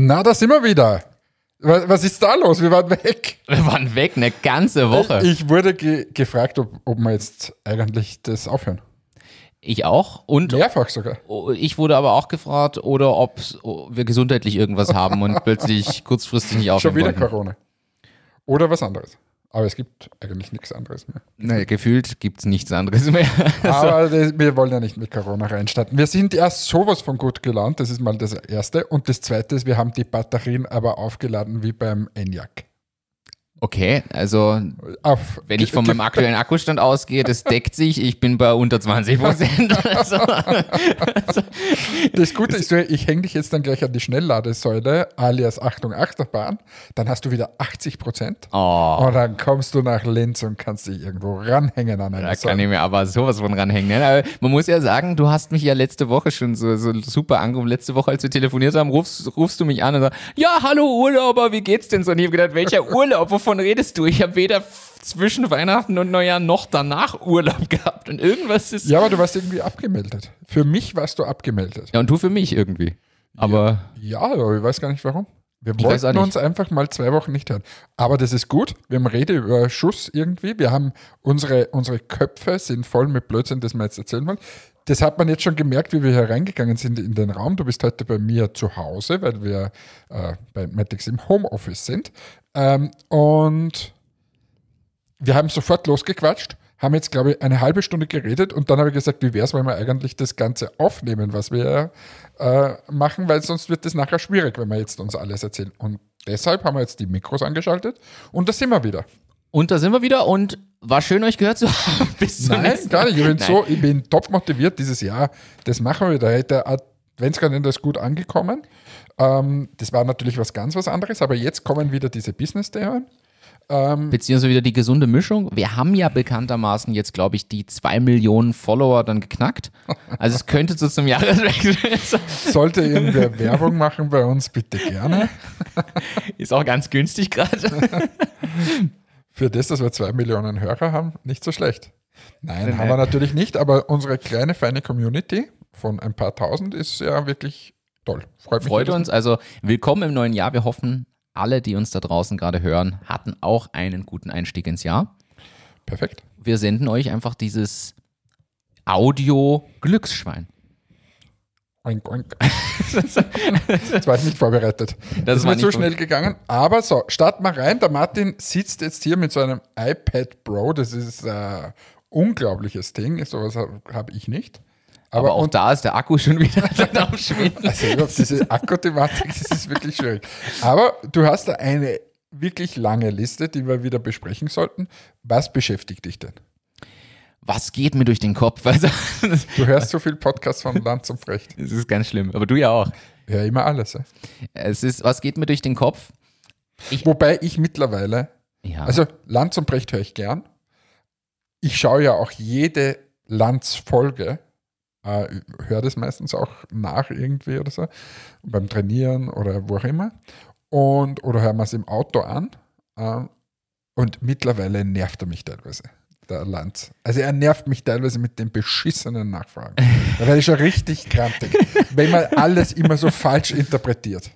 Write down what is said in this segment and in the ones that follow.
Na, da sind wir wieder. Was, was ist da los? Wir waren weg. Wir waren weg eine ganze Woche. Ich wurde ge gefragt, ob, ob wir jetzt eigentlich das aufhören. Ich auch. Und Mehrfach sogar. ich wurde aber auch gefragt, oder ob wir gesundheitlich irgendwas haben und plötzlich kurzfristig nicht aufhören Schon wieder konnten. Corona. Oder was anderes. Aber es gibt eigentlich nichts anderes mehr. Nee, gefühlt gibt's nichts anderes mehr. Aber das, wir wollen ja nicht mit Corona reinstarten. Wir sind erst sowas von gut gelaunt, das ist mal das Erste. Und das Zweite ist, wir haben die Batterien aber aufgeladen wie beim ENIAC. Okay, also Auf, wenn ich von meinem aktuellen Akkustand ausgehe, das deckt sich. Ich bin bei unter 20 Prozent. Also, Das Gute ist, ich hänge dich jetzt dann gleich an die Schnellladesäule, alias Achtung Achterbahn, dann hast du wieder 80 Prozent. oh, Und dann kommst du nach Linz und kannst dich irgendwo ranhängen an eine da kann Säule. ich mir aber sowas von ranhängen. ne? Aber man muss ja sagen, du hast mich ja letzte Woche schon so, so super angerufen. Letzte Woche, als wir telefoniert haben, rufst, rufst du mich an und sagst, ja, hallo Urlauber, wie geht's denn so? Und ich habe gedacht, welcher Urlaub? Wovon redest du? Ich habe weder zwischen Weihnachten und Neujahr noch danach Urlaub gehabt. Und irgendwas ist. Ja, aber du warst irgendwie abgemeldet. Für mich warst du abgemeldet. Ja, und du für mich irgendwie. Aber Ja, aber ich weiß gar nicht warum. Wir Ich wollten uns einfach mal zwei Wochen nicht hören. Aber das ist gut. Wir haben Rede über Schuss irgendwie. Wir haben unsere, unsere Köpfe sind voll mit Blödsinn, das wir jetzt erzählen wollen. Das hat man jetzt schon gemerkt, wie wir hier reingegangen sind in den Raum. Du bist heute bei mir zu Hause, weil wir äh, bei Matix im Homeoffice sind. Ähm, und wir haben sofort losgequatscht, haben jetzt, glaube ich, eine halbe Stunde geredet und dann habe ich gesagt, wie wäre es, wenn wir eigentlich das Ganze aufnehmen, was wir äh, machen, weil sonst wird das nachher schwierig, wenn wir jetzt uns alles erzählen. Und deshalb haben wir jetzt die Mikros angeschaltet und da sind wir wieder. Und da sind wir wieder und war schön, euch gehört zu haben. Bis zum Nein, gar nicht. Ich bin, Nein. so, ich bin top motiviert dieses Jahr. Das machen wir wieder. Der Adventskalender ist gut angekommen. Ähm, das war natürlich was ganz was anderes, aber jetzt kommen wieder diese Business-Themen. Beziehungsweise wieder die gesunde Mischung. Wir haben ja bekanntermaßen jetzt, glaube ich, die zwei Millionen Follower dann geknackt. Also es könnte so zum Jahreswechsel. Sollte irgendwer Werbung machen bei uns, bitte gerne. Ist auch ganz günstig gerade. Für das, dass wir zwei Millionen Hörer haben, nicht so schlecht. Nein, Nein, haben wir nein. natürlich nicht, aber unsere kleine, feine Community von ein paar tausend ist ja wirklich toll. Freut. Freut uns. Also willkommen im neuen Jahr. Wir hoffen, alle, die uns da draußen gerade hören, hatten auch einen guten Einstieg ins Jahr. Perfekt. Wir senden euch einfach dieses Audio-Glücksschwein. Oink, oink. das war ich nicht vorbereitet. Das, war ist mir zu schnell gegangen. Aber so, starten wir rein. Der Martin sitzt jetzt hier mit so einem iPad Pro. Das ist ein unglaubliches Ding. Sowas habe hab ich nicht. Aber, Aber, auch und, da ist der Akku schon wieder am Schwinden. also überhaupt diese Akkuthematik, das ist wirklich schwierig. Aber du hast da eine wirklich lange Liste, die wir wieder besprechen sollten. Was beschäftigt dich denn? Was geht mir durch den Kopf? Also, das Du hörst so viel Podcasts von Land zum Frecht. ist ganz schlimm. Aber du ja auch. Hör immer alles. Ja. Es ist, was geht mir durch den Kopf? Wobei ich mittlerweile Ja. Also Lanz und Brecht höre ich gern. Ich schaue ja auch jede Lanz-Folge, äh, höre das meistens auch nach irgendwie oder so, beim Trainieren oder wo auch immer. Und, oder hören wir es im Auto an. Äh, und mittlerweile nervt er mich teilweise, der Lanz. Also er nervt mich teilweise mit den beschissenen Nachfragen. Da werde ich schon richtig krantig, wenn man alles immer so falsch interpretiert.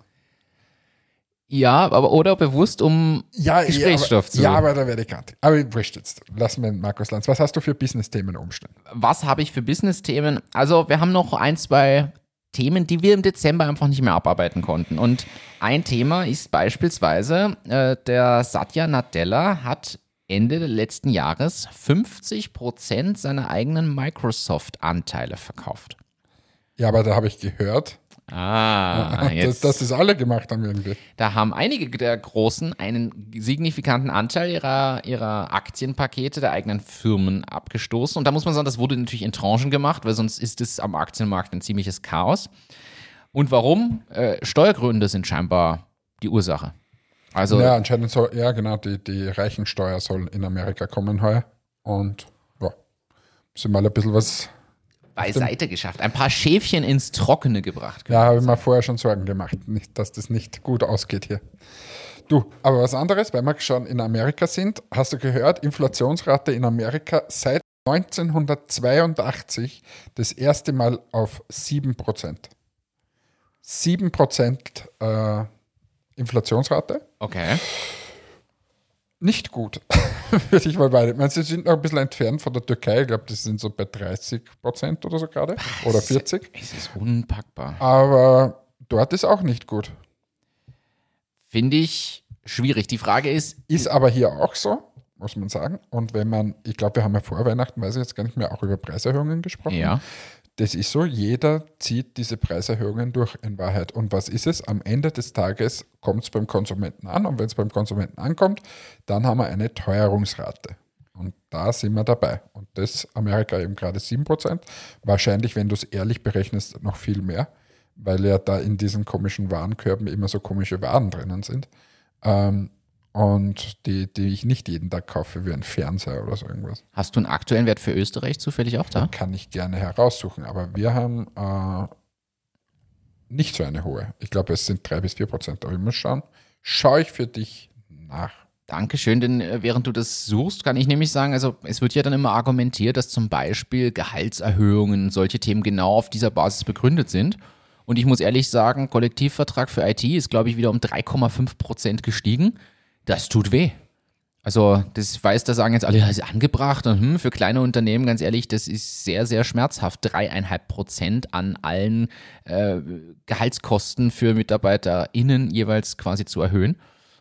ja, aber oder bewusst um Ja, Gesprächsstoff ja, zu. aber, ja, aber da werde ich krantig. Aber wurscht jetzt. Lassen wir Markus Lanz. Was hast du für Business-Themen umstellen? was habe ich für Business-Themen? Also, wir haben noch ein, zwei Themen, die wir im Dezember einfach nicht mehr abarbeiten konnten. Und ein Thema ist beispielsweise, äh, der Satya Nadella hat Ende letzten Jahres 50% seiner eigenen Microsoft-Anteile verkauft. Ja, aber da habe ich gehört, Ah, dass, jetzt. dass das alle gemacht haben irgendwie. Da haben einige der Großen einen signifikanten Anteil ihrer, ihrer Aktienpakete der eigenen Firmen abgestoßen. Und da muss man sagen, das wurde natürlich in Tranchen gemacht, weil sonst ist es am Aktienmarkt ein ziemliches Chaos. Und warum? Äh, Steuergründe sind scheinbar die Ursache. Also, Ja, anscheinend soll, ja genau, die, die Reichensteuer soll in Amerika kommen heuer. Und ja, müssen mal ein bisschen was. beiseite geschafft. Ein paar Schäfchen ins Trockene gebracht. Ja, habe ich mir vorher schon Sorgen gemacht, nicht, dass das nicht gut ausgeht hier. Du, aber was anderes, weil wir schon in Amerika sind, hast du gehört, Inflationsrate in Amerika seit 1982 das erste Mal auf 7%. 7% äh, Inflationsrate. Okay. Nicht gut, würde ich mal beide. Ich meine, sie sind noch ein bisschen entfernt von der Türkei. Ich glaube, die sind so bei 30 Prozent oder so gerade. Oder 40. Es ist unpackbar. Aber dort ist auch nicht gut. Finde ich schwierig. Die Frage ist, Ist aber hier auch so, muss man sagen. Und wenn man, ich glaube, wir haben ja vor Weihnachten, weiß ich jetzt gar nicht mehr, auch über Preiserhöhungen gesprochen. ja, Das ist so, jeder zieht diese Preiserhöhungen durch in Wahrheit. Und was ist es? Am Ende des Tages kommt es beim Konsumenten an. Und wenn es beim Konsumenten ankommt, dann haben wir eine Teuerungsrate. Und da sind wir dabei. Und das Amerika eben gerade 7%. Wahrscheinlich, wenn du es ehrlich berechnest, noch viel mehr, weil ja da in diesen komischen Warenkörben immer so komische Waren drinnen sind. Ähm, und die, die ich nicht jeden Tag kaufe, wie ein Fernseher oder so irgendwas. hast du einen aktuellen Wert für Österreich zufällig auch da? Kann ich gerne heraussuchen. Aber wir haben äh, nicht so eine hohe. Ich glaube, es sind drei bis vier Prozent. Aber ich muss schauen. Schaue ich für dich nach. Dankeschön, denn äh, während du das suchst, kann ich nämlich sagen, also es wird ja dann immer argumentiert, dass zum Beispiel Gehaltserhöhungen, solche Themen genau auf dieser Basis begründet sind. Und ich muss ehrlich sagen, Kollektivvertrag für IT ist, glaube ich, wieder um 3,5 Prozent gestiegen. Das tut weh. Also, das weiß, da sagen jetzt alle, das ist angebracht und hm, für kleine Unternehmen, ganz ehrlich, das ist sehr, sehr schmerzhaft. Dreieinhalb Prozent an allen äh, Gehaltskosten für MitarbeiterInnen jeweils quasi zu erhöhen.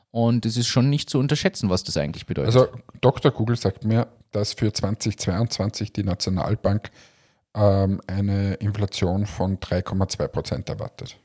Und es ist schon nicht zu unterschätzen, was das eigentlich bedeutet. Also Dr. Google sagt mir, dass für 2022 die Nationalbank ähm, eine Inflation von 3,2 Prozent erwartet.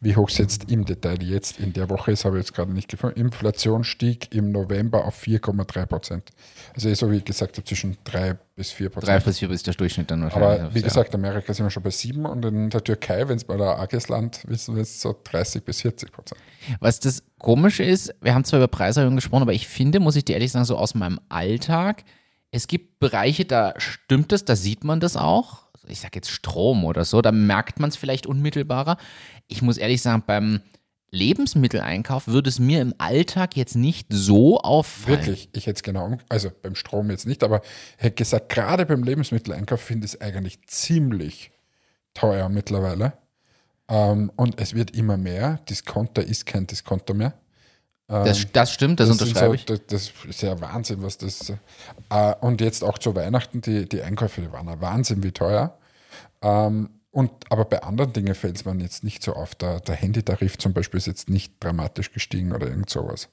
Wie hoch es jetzt im Detail jetzt in der Woche ist, habe ich jetzt gerade nicht gefunden. Inflation stieg im November auf 4,3 Prozent. Also eh so wie ich gesagt habe, zwischen 3 bis 4 Drei Prozent. bis vier ist der Durchschnitt dann wahrscheinlich. Aber wie Ja. gesagt, Amerika sind wir schon bei 7 und in der Türkei, wenn es bei der arges Land wissen wir es so 30 bis 40 Prozent. Was das Komische ist, wir haben zwar über Preiserhöhungen gesprochen, aber ich finde, muss ich dir ehrlich sagen, so aus meinem Alltag, es gibt Bereiche, da stimmt es, da sieht man das auch. Ich sage jetzt Strom oder so, da merkt man es vielleicht unmittelbarer. Ich muss ehrlich sagen, beim Lebensmitteleinkauf würde es mir im Alltag jetzt nicht so auffallen. Wirklich, ich hätte es genau, also beim Strom jetzt nicht, aber ich hätte gesagt, gerade beim Lebensmitteleinkauf finde ich es eigentlich ziemlich teuer mittlerweile. Ähm, und es wird immer mehr. Discounter ist kein Discounter mehr. Das, das stimmt, das, sind unterschreibe so, ich. Das, das ist ja Wahnsinn, was das. Äh, und jetzt auch zu Weihnachten, die, die Einkäufe die waren ja Wahnsinn, wie teuer. Ähm, und, aber bei anderen Dingen fällt es mir jetzt nicht so auf. Der, der Handytarif zum Beispiel ist jetzt nicht dramatisch gestiegen oder irgend sowas.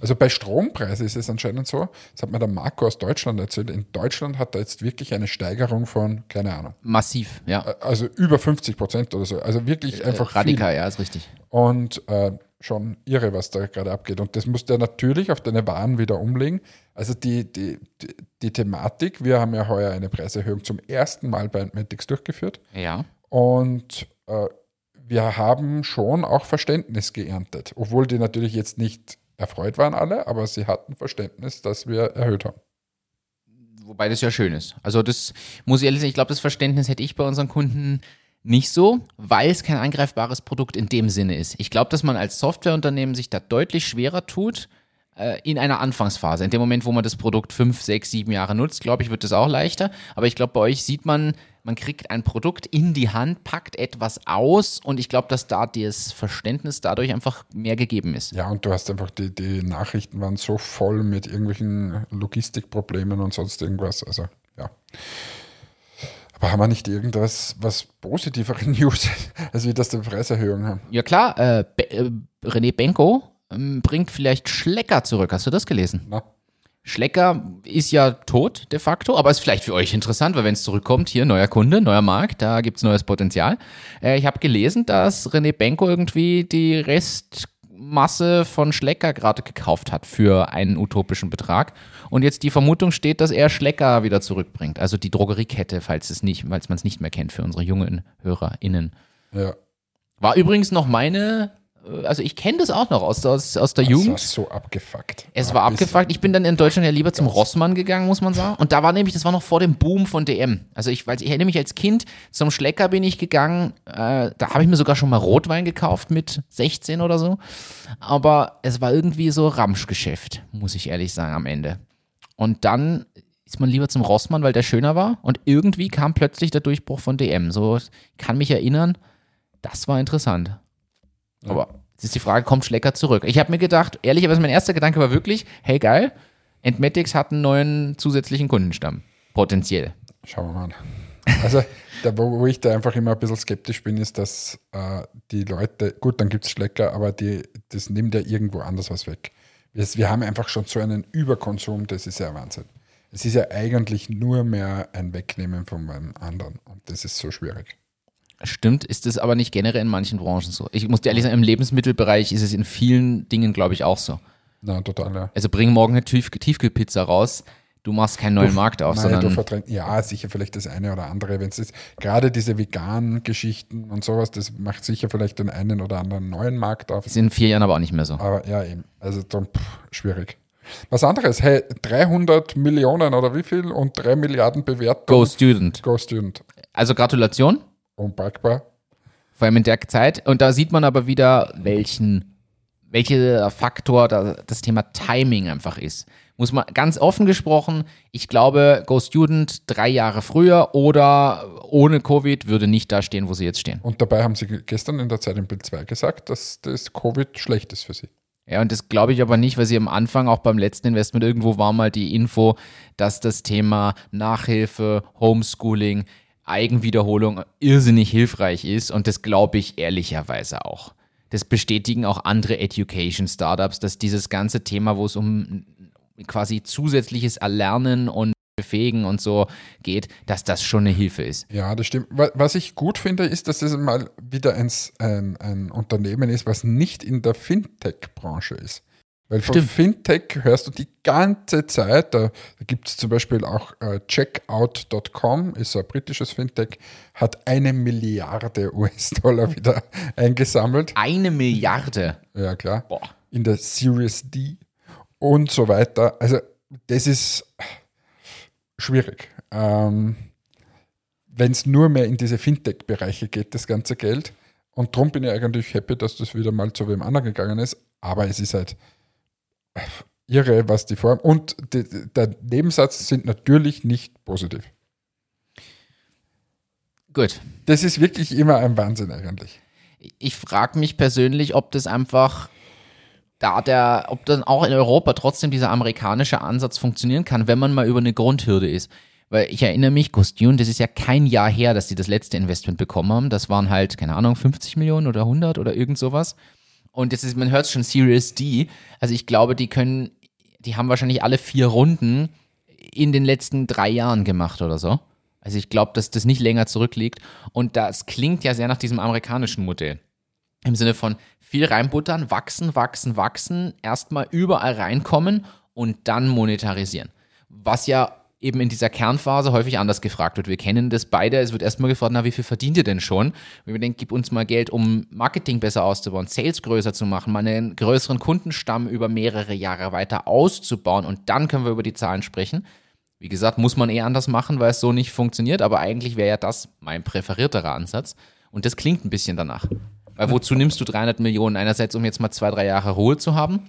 Also bei Strompreisen ist es anscheinend so, das hat mir der Marco aus Deutschland erzählt, in Deutschland hat er jetzt wirklich eine Steigerung von, keine Ahnung, Massiv, ja. also über 50 Prozent oder so. Also wirklich einfach viel. Radikal, ja, ist richtig. Und äh, schon irre, was da gerade abgeht. Und das muss der natürlich auf deine Waren wieder umlegen. Also die, die, die, die Thematik, wir haben ja heuer eine Preiserhöhung zum ersten Mal bei Antmatics durchgeführt. Ja. Und äh, wir haben schon auch Verständnis geerntet. Obwohl die natürlich jetzt nicht erfreut waren alle, aber sie hatten Verständnis, dass wir erhöht haben. Wobei das ja schön ist. Also das muss ich ehrlich sagen, ich glaube, das Verständnis hätte ich bei unseren Kunden nicht so, weil es kein angreifbares Produkt in dem Sinne ist. Ich glaube, dass man als Softwareunternehmen sich da deutlich schwerer tut äh, in einer Anfangsphase. In dem Moment, wo man das Produkt fünf, sechs, sieben Jahre nutzt, glaube ich, wird es auch leichter. Aber ich glaube, bei euch sieht man, man kriegt ein Produkt in die Hand, packt etwas aus und ich glaube, dass da das Verständnis dadurch einfach mehr gegeben ist. Ja, und du hast einfach, die, die Nachrichten waren so voll mit irgendwelchen Logistikproblemen und sonst irgendwas. Also, ja. Aber haben wir nicht irgendwas, was positivere News, als wir das die Preiserhöhung haben? Ja klar, äh, Be äh, René Benko ähm, bringt vielleicht Schlecker zurück. Hast du das gelesen? Na? Schlecker ist ja tot de facto, aber ist vielleicht für euch interessant, weil wenn es zurückkommt, hier neuer Kunde, neuer Markt, da gibt's neues Potenzial. Äh, ich habe gelesen, dass René Benko irgendwie die Restmasse von Schlecker gerade gekauft hat für einen utopischen Betrag. Und jetzt die Vermutung steht, dass er Schlecker wieder zurückbringt. Also die Drogeriekette, falls es nicht, falls man es nicht mehr kennt für unsere jungen HörerInnen. Ja. War übrigens noch meine, also ich kenne das auch noch aus, aus, aus der Das Jugend. war so abgefuckt. Es war abgefuckt. Ich bin dann in Deutschland ja lieber zum Rossmann gegangen, muss man sagen. Und da war nämlich, das war noch vor dem Boom von DM. Also ich, weil ich erinnere mich als Kind, zum Schlecker bin ich gegangen. Äh, da habe ich mir sogar schon mal Rotwein gekauft mit 16 oder so. Aber es war irgendwie so Ramschgeschäft, muss ich ehrlich sagen, am Ende. Und dann ist man lieber zum Rossmann, weil der schöner war. Und irgendwie kam plötzlich der Durchbruch von DM. So ich kann mich erinnern, das war interessant. Aber jetzt ist die Frage, kommt Schlecker zurück? Ich habe mir gedacht, ehrlicherweise mein erster Gedanke war wirklich, hey geil, Entmatics hat einen neuen zusätzlichen Kundenstamm. Potenziell. Schauen wir mal. Also, da, wo, wo ich da einfach immer ein bisschen skeptisch bin, ist, dass äh, die Leute, gut, dann gibt es Schlecker, aber die, das nimmt ja irgendwo anders was weg. Wir, wir haben einfach schon so einen Überkonsum, das ist ja Wahnsinn. Es ist ja eigentlich nur mehr ein Wegnehmen von einem anderen und das ist so schwierig. Stimmt, ist es aber nicht generell in manchen Branchen so. Ich muss dir ehrlich sagen, im Lebensmittelbereich ist es in vielen Dingen, glaube ich, auch so. Na, total, ja. Also bring morgen eine Tief Tiefkühlpizza raus, du machst keinen neuen Markt auf, Nein, du sondern verdrängst, ja, sicher vielleicht das eine oder andere. Wenn es gerade diese veganen Geschichten und sowas, das macht sicher vielleicht den einen oder anderen neuen Markt auf. ist in vier Jahren aber auch nicht mehr so. Aber ja, eben. Also dann, pff, schwierig. Was anderes, hey, 300 Millionen oder wie viel und 3 Milliarden Bewertung. Go Student. Go Student. Also Gratulation, Unpackbar. vor allem in der Zeit. Und da sieht man aber wieder, welchen, welcher Faktor da das Thema Timing einfach ist. Muss man ganz offen gesprochen, ich glaube, Go Student drei Jahre früher oder ohne Covid würde nicht da stehen, wo sie jetzt stehen. Und dabei haben sie gestern in der Zeit im Bild 2 gesagt, dass das Covid schlecht ist für sie. Ja, und das glaube ich aber nicht, weil sie am Anfang auch beim letzten Investment irgendwo war mal die Info, dass das Thema Nachhilfe, Homeschooling, Eigenwiederholung irrsinnig hilfreich ist und das glaube ich ehrlicherweise auch. Das bestätigen auch andere Education Startups, dass dieses ganze Thema, wo es um quasi zusätzliches Erlernen und Befähigen und so geht, dass das schon eine Hilfe ist. Ja, das stimmt. Wa- Was ich gut finde, ist, dass es mal wieder ein, ein, ein Unternehmen ist, was nicht in der Fintech-Branche ist. Weil von Stimmt. Fintech hörst du die ganze Zeit, da, da gibt es zum Beispiel auch äh, Checkout.com, ist ein britisches Fintech, hat eine Milliarde US-Dollar wieder eingesammelt. Eine Milliarde. Ja, klar. Boah. In der Series D und so weiter. Also, das ist schwierig. Ähm, Wenn es nur mehr in diese Fintech-Bereiche geht, das ganze Geld. Und darum bin ich eigentlich happy, dass das wieder mal zu wem anderen gegangen ist. Aber es ist halt irre, was die Form. Und die, der Nebensatz sind natürlich nicht positiv. Gut. Das ist wirklich immer ein Wahnsinn eigentlich. Ich frage mich persönlich, ob das einfach da der, ob dann auch in Europa trotzdem dieser amerikanische Ansatz funktionieren kann, wenn man mal über eine Grundhürde ist. Weil ich erinnere mich, Gostune, das ist ja kein Jahr her, dass sie das letzte Investment bekommen haben. Das waren halt, keine Ahnung, 50 Millionen oder 100 oder irgend sowas. Und jetzt ist, man hört schon Series D. Also ich glaube, die können, die haben wahrscheinlich alle vier Runden in den letzten drei Jahren gemacht oder so. Also ich glaube, dass das nicht länger zurückliegt. Und das klingt ja sehr nach diesem amerikanischen Modell. Im Sinne von viel reinbuttern, wachsen, wachsen, wachsen, erstmal überall reinkommen und dann monetarisieren. Was ja eben in dieser Kernphase häufig anders gefragt wird. Wir kennen das beide. Es wird erstmal gefragt, na, wie viel verdient ihr denn schon? Wenn wir denken, gib uns mal Geld, um Marketing besser auszubauen, Sales größer zu machen, mal einen größeren Kundenstamm über mehrere Jahre weiter auszubauen und dann können wir über die Zahlen sprechen. Wie gesagt, muss man eher anders machen, weil es so nicht funktioniert, aber eigentlich wäre ja das mein präferierterer Ansatz. Und das klingt ein bisschen danach. Weil wozu nimmst du 300 Millionen? Einerseits, um jetzt mal zwei, drei Jahre Ruhe zu haben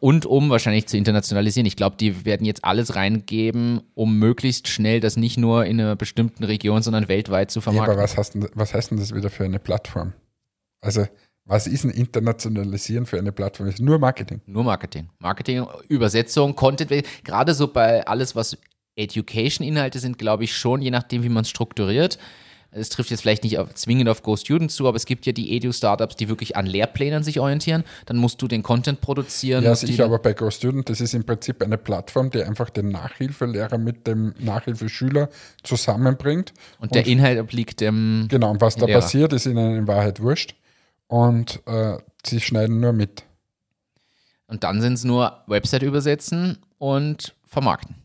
und um wahrscheinlich zu internationalisieren. Ich glaube, die werden jetzt alles reingeben, um möglichst schnell das nicht nur in einer bestimmten Region, sondern weltweit zu Ja, vermarkten. aber was, heißt denn, was heißt denn das wieder für eine Plattform? Also, was ist ein Internationalisieren für eine Plattform? Das ist nur Marketing. Nur Marketing. Marketing, Übersetzung, Content. Gerade so bei alles, was Education-Inhalte sind, glaube ich schon, je nachdem, wie man es strukturiert. Es trifft jetzt vielleicht nicht auf, zwingend auf Go Students zu, aber es gibt ja die Edu-Startups, die wirklich an Lehrplänen sich orientieren. Dann musst du den Content produzieren. Ja, sicher, aber bei GoStudent, das ist im Prinzip eine Plattform, die einfach den Nachhilfelehrer mit dem Nachhilfeschüler zusammenbringt. und der Inhalt obliegt dem. Genau, und was da Lehrer. passiert, ist ihnen in Wahrheit wurscht. Und äh, sie schneiden nur mit. Und dann sind es nur Website übersetzen und vermarkten.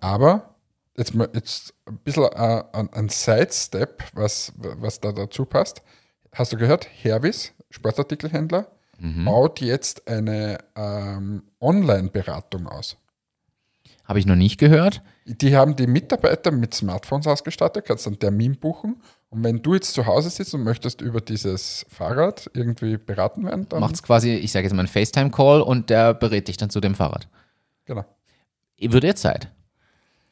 Aber jetzt, mal- jetzt ein bisschen äh, ein, ein Sidestep, was, was da dazu passt. Hast du gehört? Hervis, Sportartikelhändler, baut jetzt eine ähm, Online-Beratung aus. Habe ich noch nicht gehört. Die haben die Mitarbeiter mit Smartphones ausgestattet, kannst einen Termin buchen. Und wenn du jetzt zu Hause sitzt und möchtest über dieses Fahrrad irgendwie beraten werden, dann Macht es quasi, ich sage jetzt mal einen FaceTime-Call und der berät dich dann zu dem Fahrrad. genau. Wird jetzt Zeit.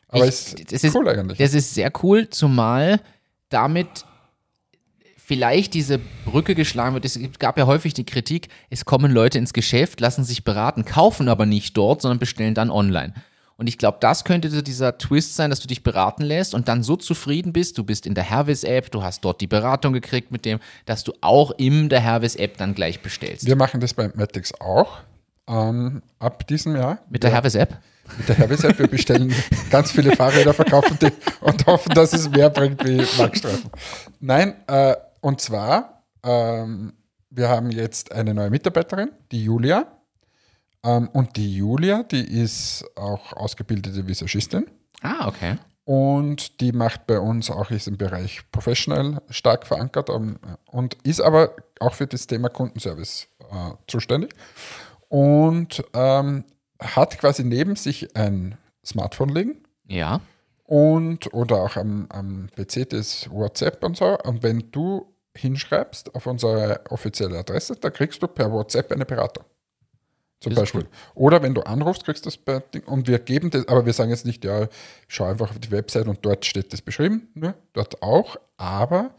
Aber es ist das ist- cool eigentlich. Das ist sehr cool, zumal damit vielleicht diese Brücke geschlagen wird. Es gab ja häufig die Kritik, es kommen Leute ins Geschäft, lassen sich beraten, kaufen aber nicht dort, sondern bestellen dann online. Und ich glaube, das könnte so dieser Twist sein, dass du dich beraten lässt und dann so zufrieden bist, du bist in der Hervis-App, du hast dort die Beratung gekriegt mit dem, dass du auch in der Hervis-App dann gleich bestellst. Wir machen das bei Matix auch. Ähm, ab diesem Jahr. Mit der Hervis-App? Mit der Hervis-App. Wir bestellen ganz viele Fahrräder, verkaufen die und hoffen, dass es mehr bringt wie Marktstreifen. Nein, äh, und zwar, ähm, wir haben jetzt eine neue Mitarbeiterin, die Julia. Ähm, und die Julia, die ist auch ausgebildete Visagistin. Ah, okay. Und die macht bei uns auch, ist im Bereich Professional stark verankert um, und ist aber auch für das Thema Kundenservice äh, zuständig. Und ähm, hat quasi neben sich ein Smartphone liegen. Ja. Und oder auch am, am PC das WhatsApp und so. Und wenn du hinschreibst auf unsere offizielle Adresse, da kriegst du per WhatsApp eine Beratung. Zum ist Beispiel. Oder wenn du anrufst, kriegst du das per Ding. Und wir geben das, aber wir sagen jetzt nicht, ja, schau einfach auf die Website und dort steht das beschrieben. Ne? Dort auch. Aber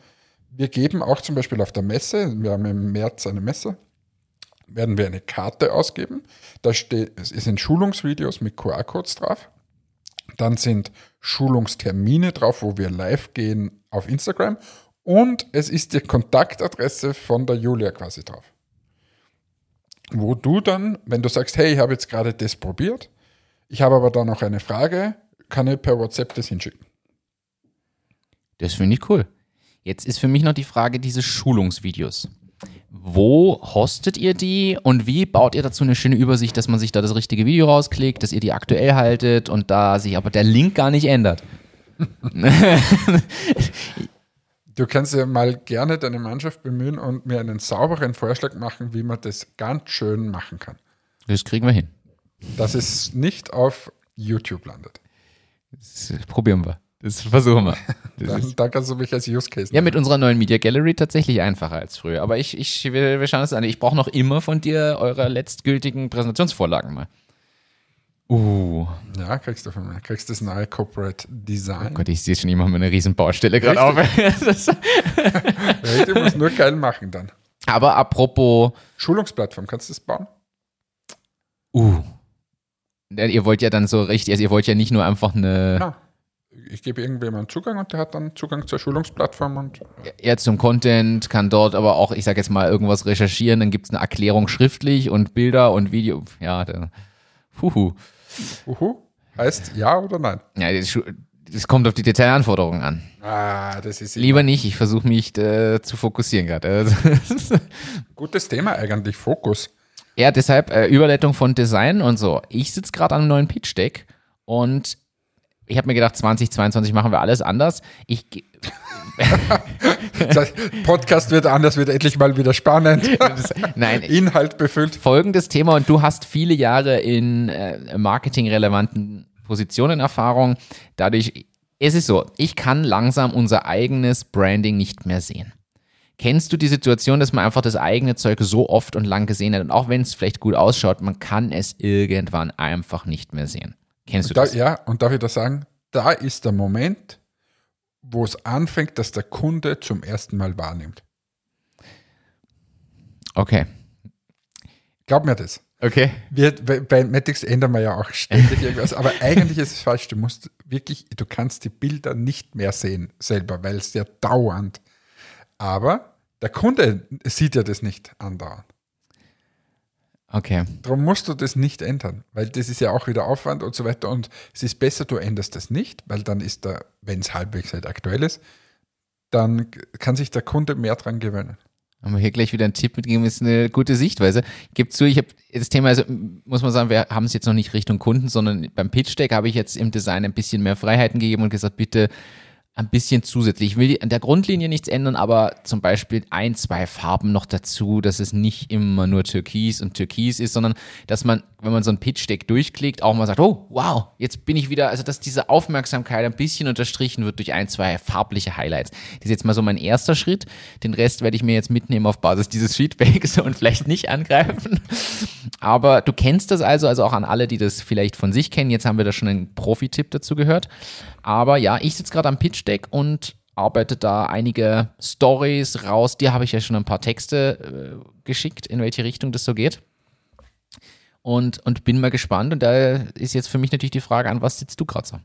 wir geben auch zum Beispiel auf der Messe, wir haben im März eine Messe, werden wir eine Karte ausgeben. Da steht, es sind Schulungsvideos mit QR-Codes drauf. Dann sind Schulungstermine drauf, wo wir live gehen auf Instagram. Und es ist die Kontaktadresse von der Julia quasi drauf. Wo du dann, wenn du sagst, hey, ich habe jetzt gerade das probiert, ich habe aber da noch eine Frage, kann ich per WhatsApp das hinschicken. Das finde ich cool. Jetzt ist für mich noch die Frage diese Schulungsvideos. Wo hostet ihr die und wie baut ihr dazu eine schöne Übersicht, dass man sich da das richtige Video rausklickt, dass ihr die aktuell haltet und da sich aber der Link gar nicht ändert? Du kannst ja mal gerne deine Mannschaft bemühen und mir einen sauberen Vorschlag machen, wie man das ganz schön machen kann. Das kriegen wir hin. Dass es nicht auf YouTube landet. Das probieren wir. Das versuchen wir. Dann, dann kannst du mich als Use Case ja, mit unserer neuen Media Gallery tatsächlich einfacher als früher. Aber ich, ich wir, wir schauen es an. Ich brauche noch immer von dir eure letztgültigen Präsentationsvorlagen mal. Uh, Ja, kriegst du von mir. Kriegst das neue Corporate Design. Oh Gott, ich sehe schon immer eine riesen Baustelle gerade auf. Richtig, du musst nur geil machen dann. Aber apropos, Schulungsplattform, kannst du das bauen? uh, ihr wollt ja dann so richtig, also ihr wollt ja nicht nur einfach eine, Ja. Ich gebe irgendjemandem Zugang und der hat dann Zugang zur Schulungsplattform und er zum Content, kann dort aber auch, ich sag jetzt mal, irgendwas recherchieren, dann gibt es eine Erklärung schriftlich und Bilder und Video. Ja, da, huhu. uhu, heißt ja oder nein? Ja, das, kommt auf die Detailanforderungen an. Ah, das ist Lieber nicht, ich versuche mich äh, zu fokussieren gerade. Gutes Thema eigentlich, Fokus. ja, deshalb äh, Überleitung von Design und so. Ich sitze gerade an einem neuen Pitch-Deck und ich habe mir gedacht, 2022 machen wir alles anders. Ich, ge- Das heißt, Podcast wird anders, wird endlich mal wieder spannend. nein, Inhalt befüllt. folgendes Thema und du hast viele Jahre in äh, marketingrelevanten Positionen Erfahrung. Dadurch, es ist so, ich kann langsam unser eigenes Branding nicht mehr sehen. Kennst du die Situation, dass man einfach das eigene Zeug so oft und lang gesehen hat und auch wenn es vielleicht gut ausschaut, man kann es irgendwann einfach nicht mehr sehen? Kennst du Da, das? ja, und darf ich da sagen, da ist der Moment, wo es anfängt, dass der Kunde zum ersten Mal wahrnimmt. Okay. Glaub mir das. Okay. Wir, bei, Matix ändern wir ja auch ständig irgendwas, aber eigentlich ist es falsch. Du musst wirklich, du kannst die Bilder nicht mehr sehen selber, weil es ja dauernd. Aber der Kunde sieht ja das nicht andauernd. Okay. Darum musst du das nicht ändern, weil das ist ja auch wieder Aufwand und so weiter. Und es ist besser, du änderst das nicht, weil dann ist da, wenn es halbwegs halt aktuell ist, dann kann sich der Kunde mehr dran gewöhnen. Haben wir hier gleich wieder einen Tipp mitgegeben, ist eine gute Sichtweise. Gibt zu, ich habe das Thema, also muss man sagen, wir haben es jetzt noch nicht Richtung Kunden, sondern beim Pitch Deck habe ich jetzt im Design ein bisschen mehr Freiheiten gegeben und gesagt, bitte ein bisschen zusätzlich. Ich will an der Grundlinie nichts ändern, aber zum Beispiel ein, zwei Farben noch dazu, dass es nicht immer nur Türkis und Türkis ist, sondern dass man, wenn man so ein Pitch-Deck durchklickt, auch mal sagt, oh, wow, jetzt bin ich wieder, also dass diese Aufmerksamkeit ein bisschen unterstrichen wird durch ein, zwei farbliche Highlights. Das ist jetzt mal so mein erster Schritt. Den Rest werde ich mir jetzt mitnehmen auf Basis dieses Feedbacks und vielleicht nicht angreifen. Aber du kennst das also, also auch an alle, die das vielleicht von sich kennen. Jetzt haben wir da schon einen Profi-Tipp dazu gehört. Aber ja, ich sitze gerade am Pitch-Deck und arbeitet da einige Stories raus. Dir habe ich ja schon ein paar Texte äh, geschickt, in welche Richtung das so geht. Und, und bin mal gespannt. Und da ist jetzt für mich natürlich die Frage, an was sitzt du gerade so?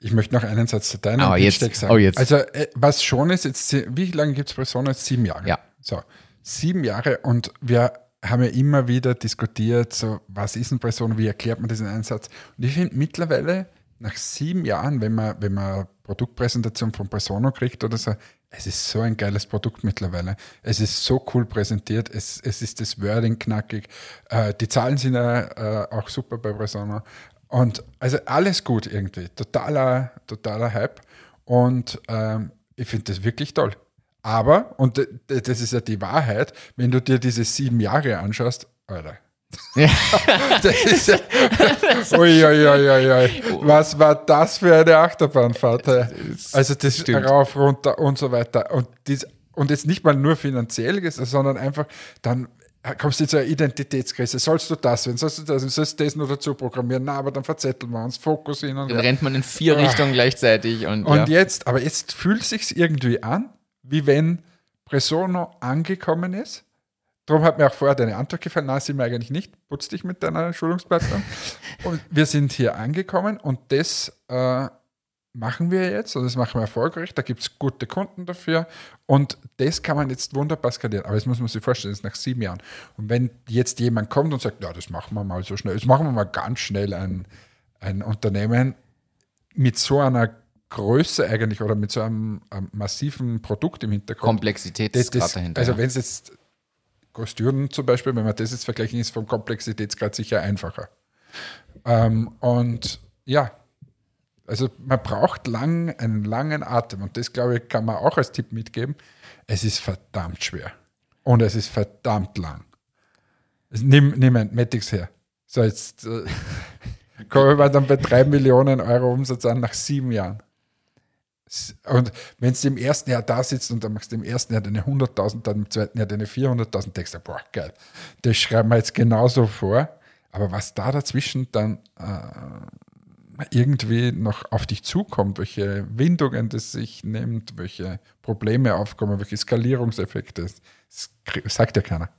Ich möchte noch einen Satz zu deinem oh, jetzt. sagen. Oh, jetzt. Also, äh, was schon ist, jetzt, wie lange gibt es Persona? Sieben Jahre. Ja. So, sieben Jahre und wir haben ja immer wieder diskutiert, so, was ist ein Persona, wie erklärt man diesen Einsatz? Und ich finde mittlerweile, nach sieben Jahren, wenn man, wenn man Produktpräsentation von Persona kriegt oder so, es ist so ein geiles Produkt mittlerweile. Es ist so cool präsentiert, es, es ist das Wording knackig. Äh, die Zahlen sind ja äh, auch super bei Persona. Und also alles gut irgendwie. Totaler, totaler Hype. Und ähm, ich finde das wirklich toll. Aber, und das ist ja die Wahrheit, wenn du dir diese sieben Jahre anschaust, Alter. Ja. das ist ja. Ui, ui, ui, ui, Was war das für eine Achterbahnfahrt? Also das Stimmt. rauf, runter und so weiter. Und, dies, und jetzt nicht mal nur finanziell, sondern einfach dann kommst du zu einer Identitätskrise. Sollst du das werden? Sollst du das? Sollst du das nur dazu programmieren? Na, aber dann verzetteln wir uns, Fokus hin und Dann rennt man in vier ah. Richtungen gleichzeitig. Und, und ja. jetzt, aber jetzt fühlt es sich irgendwie an, wie wenn Presono angekommen ist. Darum hat mir auch vorher deine Antwort gefallen. Nein, sind wir eigentlich nicht. Putz dich mit deiner Schulungsplattform. und wir sind hier angekommen und das äh, machen wir jetzt und das machen wir erfolgreich. Da gibt es gute Kunden dafür und das kann man jetzt wunderbar skalieren. Aber jetzt muss man sich vorstellen, das ist nach sieben Jahren. Und wenn jetzt jemand kommt und sagt, ja, das machen wir mal so schnell, das machen wir mal ganz schnell ein, ein Unternehmen mit so einer Größe eigentlich oder mit so einem, einem massiven Produkt im Hintergrund. Komplexitätsgrad dahinter. Also wenn es jetzt Kostüren zum Beispiel, wenn man das jetzt vergleichen, ist vom Komplexitätsgrad sicher einfacher. Ähm, und ja, also man braucht lang, einen langen Atem und das, glaube ich, kann man auch als Tipp mitgeben. Es ist verdammt schwer und es ist verdammt lang. Nimm, nimm ein Matix her. So, jetzt äh, kommen wir dann bei drei Millionen Euro Umsatz an nach sieben Jahren. Und wenn du im ersten Jahr da sitzt und dann machst du im ersten Jahr deine 100.000, dann im zweiten Jahr deine 400.000, denkst du, boah, geil, das schreiben wir jetzt genauso vor. Aber was da dazwischen dann äh, irgendwie noch auf dich zukommt, welche Windungen das sich nimmt, welche Probleme aufkommen, welche Skalierungseffekte, das sagt ja keiner.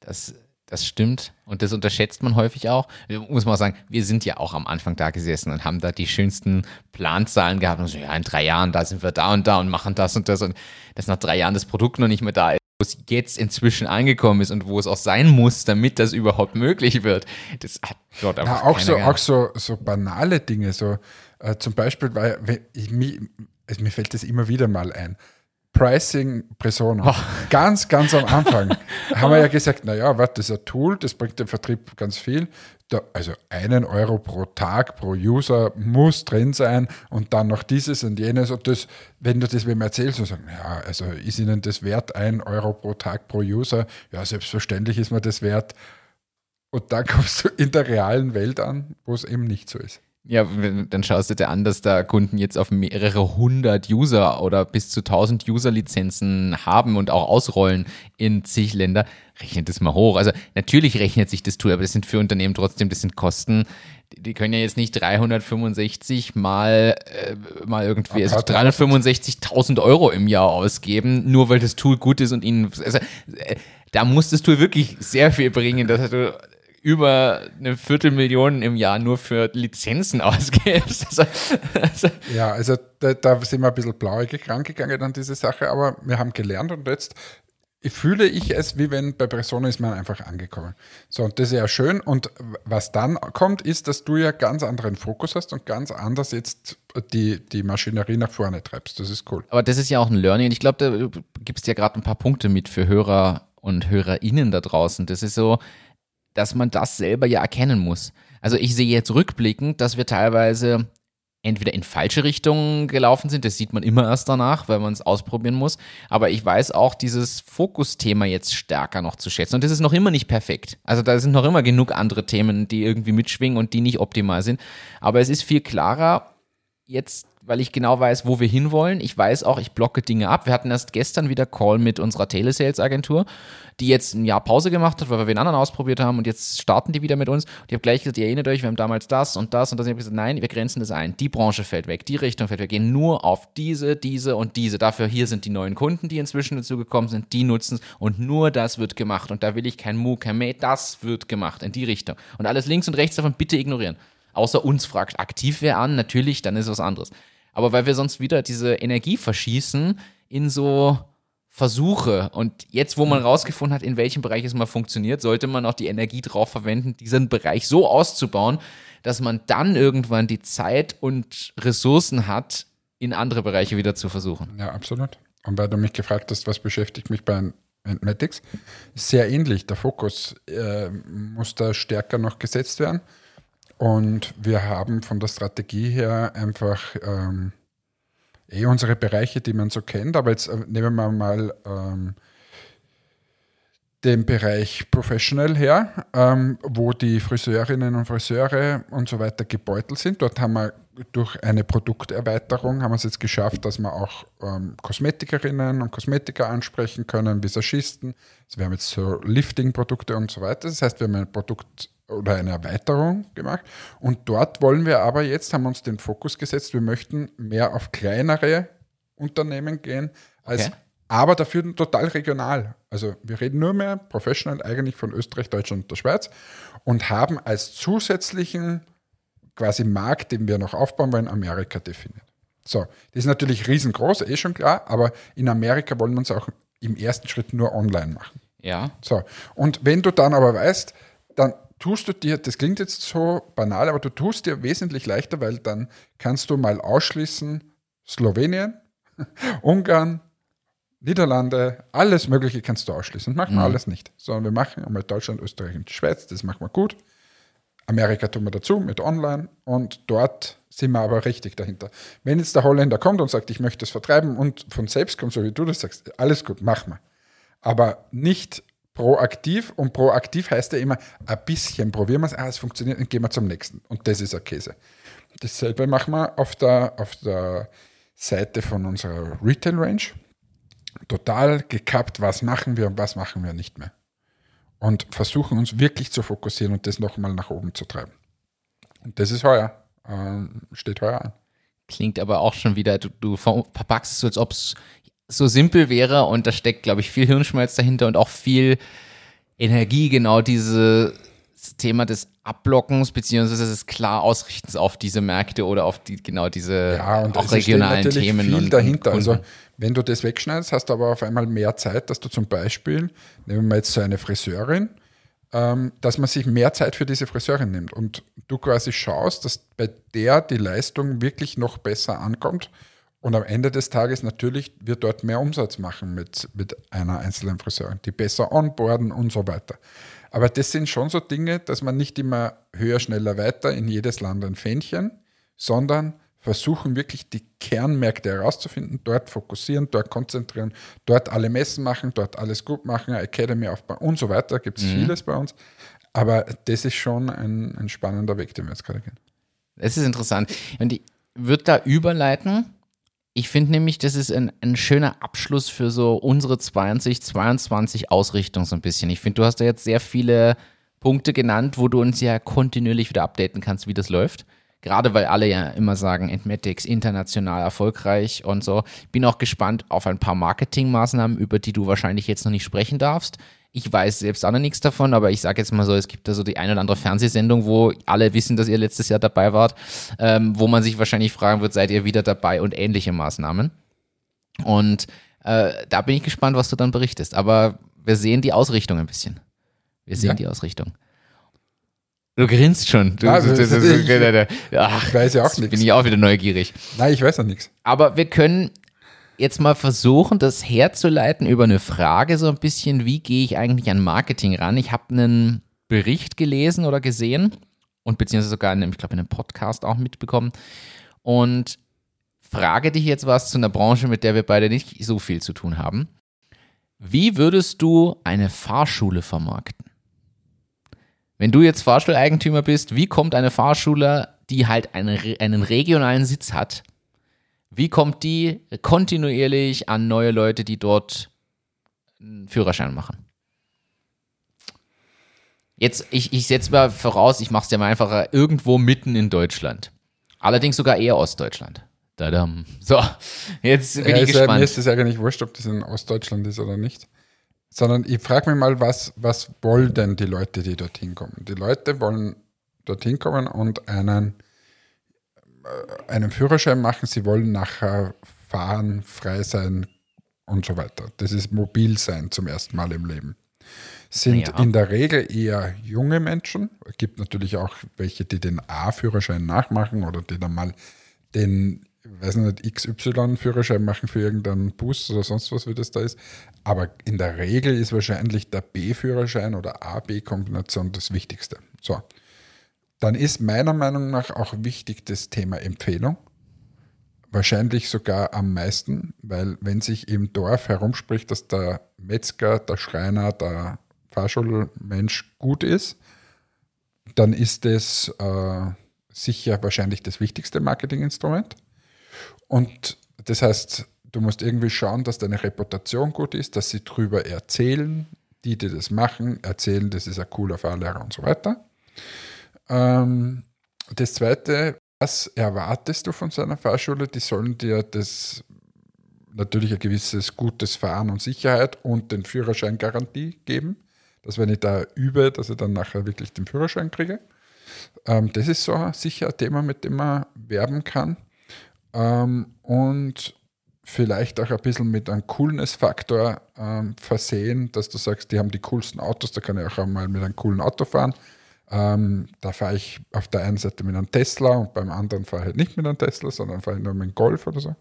Das, das stimmt und das unterschätzt man häufig auch. Muss man auch sagen, wir sind ja auch am Anfang da gesessen und haben da die schönsten Planzahlen gehabt und so, ja, in drei Jahren, da sind wir da und da und machen das und das und dass nach drei Jahren das Produkt noch nicht mehr da ist wo es jetzt inzwischen angekommen ist und wo es auch sein muss, damit das überhaupt möglich wird. Das hat dort einfach ja, auch so auch so, so banale Dinge, so äh, zum Beispiel, weil ich, mir, also mir fällt das immer wieder mal ein. Pricing Persona. Oh. Ganz, ganz am Anfang haben wir ja gesagt, naja, warte, das ist ein Tool, das bringt dem Vertrieb ganz viel. Da, also einen Euro pro Tag, pro User muss drin sein und dann noch dieses und jenes. Und das, wenn du das wem erzählst und sagst, ja, also ist Ihnen das wert, ein Euro pro Tag pro User? Ja, selbstverständlich ist mir das wert. Und dann kommst du in der realen Welt an, wo es eben nicht so ist. Ja, dann schaust du dir an, dass da Kunden jetzt auf mehrere hundert User oder bis zu tausend User-Lizenzen haben und auch ausrollen in zig Länder. Rechnet das mal hoch. Also natürlich rechnet sich das Tool, aber das sind für Unternehmen trotzdem, das sind Kosten. Die können ja jetzt nicht 365 mal, äh, mal irgendwie, also 365.000 Euro im Jahr ausgeben, nur weil das Tool gut ist und ihnen, also, äh, da muss das Tool wirklich sehr viel bringen, dass du über eine Viertelmillion im Jahr nur für Lizenzen ausgibst. Also, also ja, also da, da, sind wir ein bisschen blauäugig rangegangen an diese Sache, aber wir haben gelernt und jetzt fühle ich es, wie wenn bei Persona ist man einfach angekommen. So, und das ist ja schön. Und was dann kommt, ist, dass du ja ganz anderen Fokus hast und ganz anders jetzt die, die Maschinerie nach vorne treibst. Das ist cool. Aber das ist ja auch ein Learning. Ich glaube, da gibst du ja gerade ein paar Punkte mit für Hörer und HörerInnen da draußen. Das ist so, dass man das selber ja erkennen muss. Also ich sehe jetzt rückblickend, dass wir teilweise entweder in falsche Richtungen gelaufen sind, das sieht man immer erst danach, weil man es ausprobieren muss, aber ich weiß auch dieses Fokusthema jetzt stärker noch zu schätzen und das ist noch immer nicht perfekt. Also da sind noch immer genug andere Themen, die irgendwie mitschwingen und die nicht optimal sind, aber es ist viel klarer, jetzt weil ich genau weiß, wo wir hinwollen. Ich weiß auch, ich blocke Dinge ab. Wir hatten erst gestern wieder Call mit unserer Telesales-Agentur, die jetzt ein Jahr Pause gemacht hat, weil wir den anderen ausprobiert haben und jetzt starten die wieder mit uns. Und ich habe gleich gesagt, ihr erinnert euch, wir haben damals das und das und das. Ich habe gesagt, nein, wir grenzen das ein. Die Branche fällt weg, die Richtung fällt weg. Wir gehen nur auf diese, diese und diese. Dafür hier sind die neuen Kunden, die inzwischen dazugekommen sind, die nutzen es und nur das wird gemacht. Und da will ich kein Mu, kein May, das wird gemacht in die Richtung. Und alles links und rechts davon bitte ignorieren. Außer uns fragt aktiv wer an, natürlich, dann ist was anderes. Aber weil wir sonst wieder diese Energie verschießen in so Versuche. Und jetzt, wo man rausgefunden hat, in welchem Bereich es mal funktioniert, sollte man auch die Energie drauf verwenden, diesen Bereich so auszubauen, dass man dann irgendwann die Zeit und Ressourcen hat, in andere Bereiche wieder zu versuchen. Ja, absolut. Und weil du mich gefragt hast, was beschäftigt mich bei Entmatics, sehr ähnlich. Der Fokus äh, muss da stärker noch gesetzt werden. Und wir haben von der Strategie her einfach ähm, eh unsere Bereiche, die man so kennt. Aber jetzt äh, nehmen wir mal ähm, den Bereich Professional her, ähm, wo die Friseurinnen und Friseure und so weiter gebeutelt sind. Dort haben wir durch eine Produkterweiterung haben wir es jetzt geschafft, dass wir auch ähm, Kosmetikerinnen und Kosmetiker ansprechen können, Visagisten. Also wir haben jetzt so Lifting-Produkte und so weiter. Das heißt, wir haben ein Produkt oder eine Erweiterung gemacht. Und dort wollen wir aber jetzt, haben wir uns den Fokus gesetzt, wir möchten mehr auf kleinere Unternehmen gehen, als, okay. aber dafür total regional. Also wir reden nur mehr professional eigentlich von Österreich, Deutschland und der Schweiz und haben als zusätzlichen quasi Markt, den wir noch aufbauen wollen, Amerika definiert. So, das ist natürlich riesengroß, eh schon klar, aber in Amerika wollen wir uns auch im ersten Schritt nur online machen. Ja. So, und wenn du dann aber weißt, dann tust du dir, das klingt jetzt so banal, aber du tust dir wesentlich leichter, weil dann kannst du mal ausschließen, Slowenien, Ungarn, Niederlande, alles Mögliche kannst du ausschließen. Machen wir mhm. alles nicht. Sondern wir machen einmal Deutschland, Österreich und Schweiz, das machen wir gut. Amerika tun wir dazu mit online und dort sind wir aber richtig dahinter. Wenn jetzt der Holländer kommt und sagt, ich möchte es vertreiben und von selbst kommt, so wie du das sagst, alles gut, machen wir. Aber nicht proaktiv und proaktiv heißt ja immer ein bisschen probieren wir es, ah, es funktioniert und gehen wir zum nächsten. Und das ist ein Käse. Dasselbe machen wir auf der, auf der Seite von unserer Retail Range. Total gekappt, was machen wir und was machen wir nicht mehr. Und versuchen uns wirklich zu fokussieren und das nochmal nach oben zu treiben. Und das ist heuer, äh, steht heuer an. Klingt aber auch schon wieder, du, du verpackst es so, als ob es so simpel wäre und da steckt, glaube ich, viel Hirnschmalz dahinter und auch viel Energie, genau dieses Thema des Abblockens beziehungsweise des klar Ausrichtens auf diese Märkte oder auf die, genau diese ja, und auch regionalen Themen. Viel und, dahinter. Und also wenn du das wegschneidest, hast du aber auf einmal mehr Zeit, dass du zum Beispiel, nehmen wir jetzt so eine Friseurin, ähm, dass man sich mehr Zeit für diese Friseurin nimmt und du quasi schaust, dass bei der die Leistung wirklich noch besser ankommt und am Ende des Tages natürlich wird dort mehr Umsatz machen mit, mit einer einzelnen Friseurin, die besser onboarden und so weiter. Aber das sind schon so Dinge, dass man nicht immer höher, schneller, weiter in jedes Land ein Fähnchen, sondern versuchen wirklich die Kernmärkte herauszufinden, dort fokussieren, dort konzentrieren, dort alle Messen machen, dort alles gut machen, Academy aufbauen und so weiter. Da gibt es mhm. vieles bei uns. Aber das ist schon ein, ein spannender Weg, den wir jetzt gerade gehen. Das ist interessant. Und ich würde da überleiten ich finde nämlich, das ist ein, ein schöner Abschluss für so unsere 2022 Ausrichtung so ein bisschen. Ich finde, du hast da jetzt sehr viele Punkte genannt, wo du uns ja kontinuierlich wieder updaten kannst, wie das läuft. Gerade weil alle ja immer sagen, Entmatics international erfolgreich und so. Bin auch gespannt auf ein paar Marketingmaßnahmen, über die du wahrscheinlich jetzt noch nicht sprechen darfst. Ich weiß selbst auch noch nichts davon, aber ich sage jetzt mal so, es gibt da so die eine oder andere Fernsehsendung, wo alle wissen, dass ihr letztes Jahr dabei wart, ähm, wo man sich wahrscheinlich fragen wird, seid ihr wieder dabei und ähnliche Maßnahmen. Und äh, da bin ich gespannt, was du dann berichtest. Aber wir sehen die Ausrichtung ein bisschen. Wir sehen ja. die Ausrichtung. Du grinst schon. Du, also, das, das, das, ich, ach, ich weiß ja auch nichts. Bin ich auch wieder neugierig. Nein, ich weiß auch nichts. Aber wir können jetzt mal versuchen, das herzuleiten über eine Frage so ein bisschen, wie gehe ich eigentlich an Marketing ran? Ich habe einen Bericht gelesen oder gesehen und beziehungsweise sogar, in, ich glaube, in einem Podcast auch mitbekommen und frage dich jetzt was zu einer Branche, mit der wir beide nicht so viel zu tun haben. Wie würdest du eine Fahrschule vermarkten? Wenn du jetzt Fahrstuhleigentümer bist, wie kommt eine Fahrschule, die halt einen, einen regionalen Sitz hat, Wie kommt die kontinuierlich an neue Leute, die dort einen Führerschein machen? Jetzt, ich, ich setze mal voraus, ich mache es dir mal einfacher, irgendwo mitten in Deutschland. Allerdings sogar eher Ostdeutschland. Tadam. So, jetzt bin Ja, ich ist ja, gespannt. mir ist es eigentlich wurscht, ob das in Ostdeutschland ist oder nicht. Sondern ich frage mich mal, was, was wollen denn die Leute, die dorthin kommen? Die Leute wollen dorthin kommen und einen, einen Führerschein machen. Sie wollen nachher fahren, frei sein und so weiter. Das ist mobil sein zum ersten Mal im Leben. Sind Ja. in der Regel eher junge Menschen. Es gibt natürlich auch welche, die den A-Führerschein nachmachen oder die dann mal den, ich weiß nicht, XY-Führerschein machen für irgendeinen Bus oder sonst was, wie das da ist. Aber in der Regel ist wahrscheinlich der B-Führerschein oder A-B-Kombination das Wichtigste. So. Dann ist meiner Meinung nach auch wichtig das Thema Empfehlung. Wahrscheinlich sogar am meisten, weil wenn sich im Dorf herumspricht, dass der Metzger, der Schreiner, der Fahrschulmensch gut ist, dann ist das äh, sicher wahrscheinlich das wichtigste Marketinginstrument. Und das heißt, du musst irgendwie schauen, dass deine Reputation gut ist, dass sie drüber erzählen, die, die das machen, erzählen, das ist ein cooler Fahrlehrer und so weiter. Ähm, das zweite, was erwartest du von so einer Fahrschule? Die sollen dir das natürlich ein gewisses gutes Fahren und Sicherheit und den Führerschein Garantie geben, dass wenn ich da übe, dass ich dann nachher wirklich den Führerschein kriege. Ähm, das ist so sicher ein Thema, mit dem man werben kann. Ähm, und vielleicht auch ein bisschen mit einem Coolness-Faktor ähm, versehen, dass du sagst, die haben die coolsten Autos, da kann ich auch einmal mit einem coolen Auto fahren. Ähm, da fahre ich auf der einen Seite mit einem Tesla und beim anderen fahre ich halt nicht mit einem Tesla, sondern fahre ich nur mit einem Golf oder so.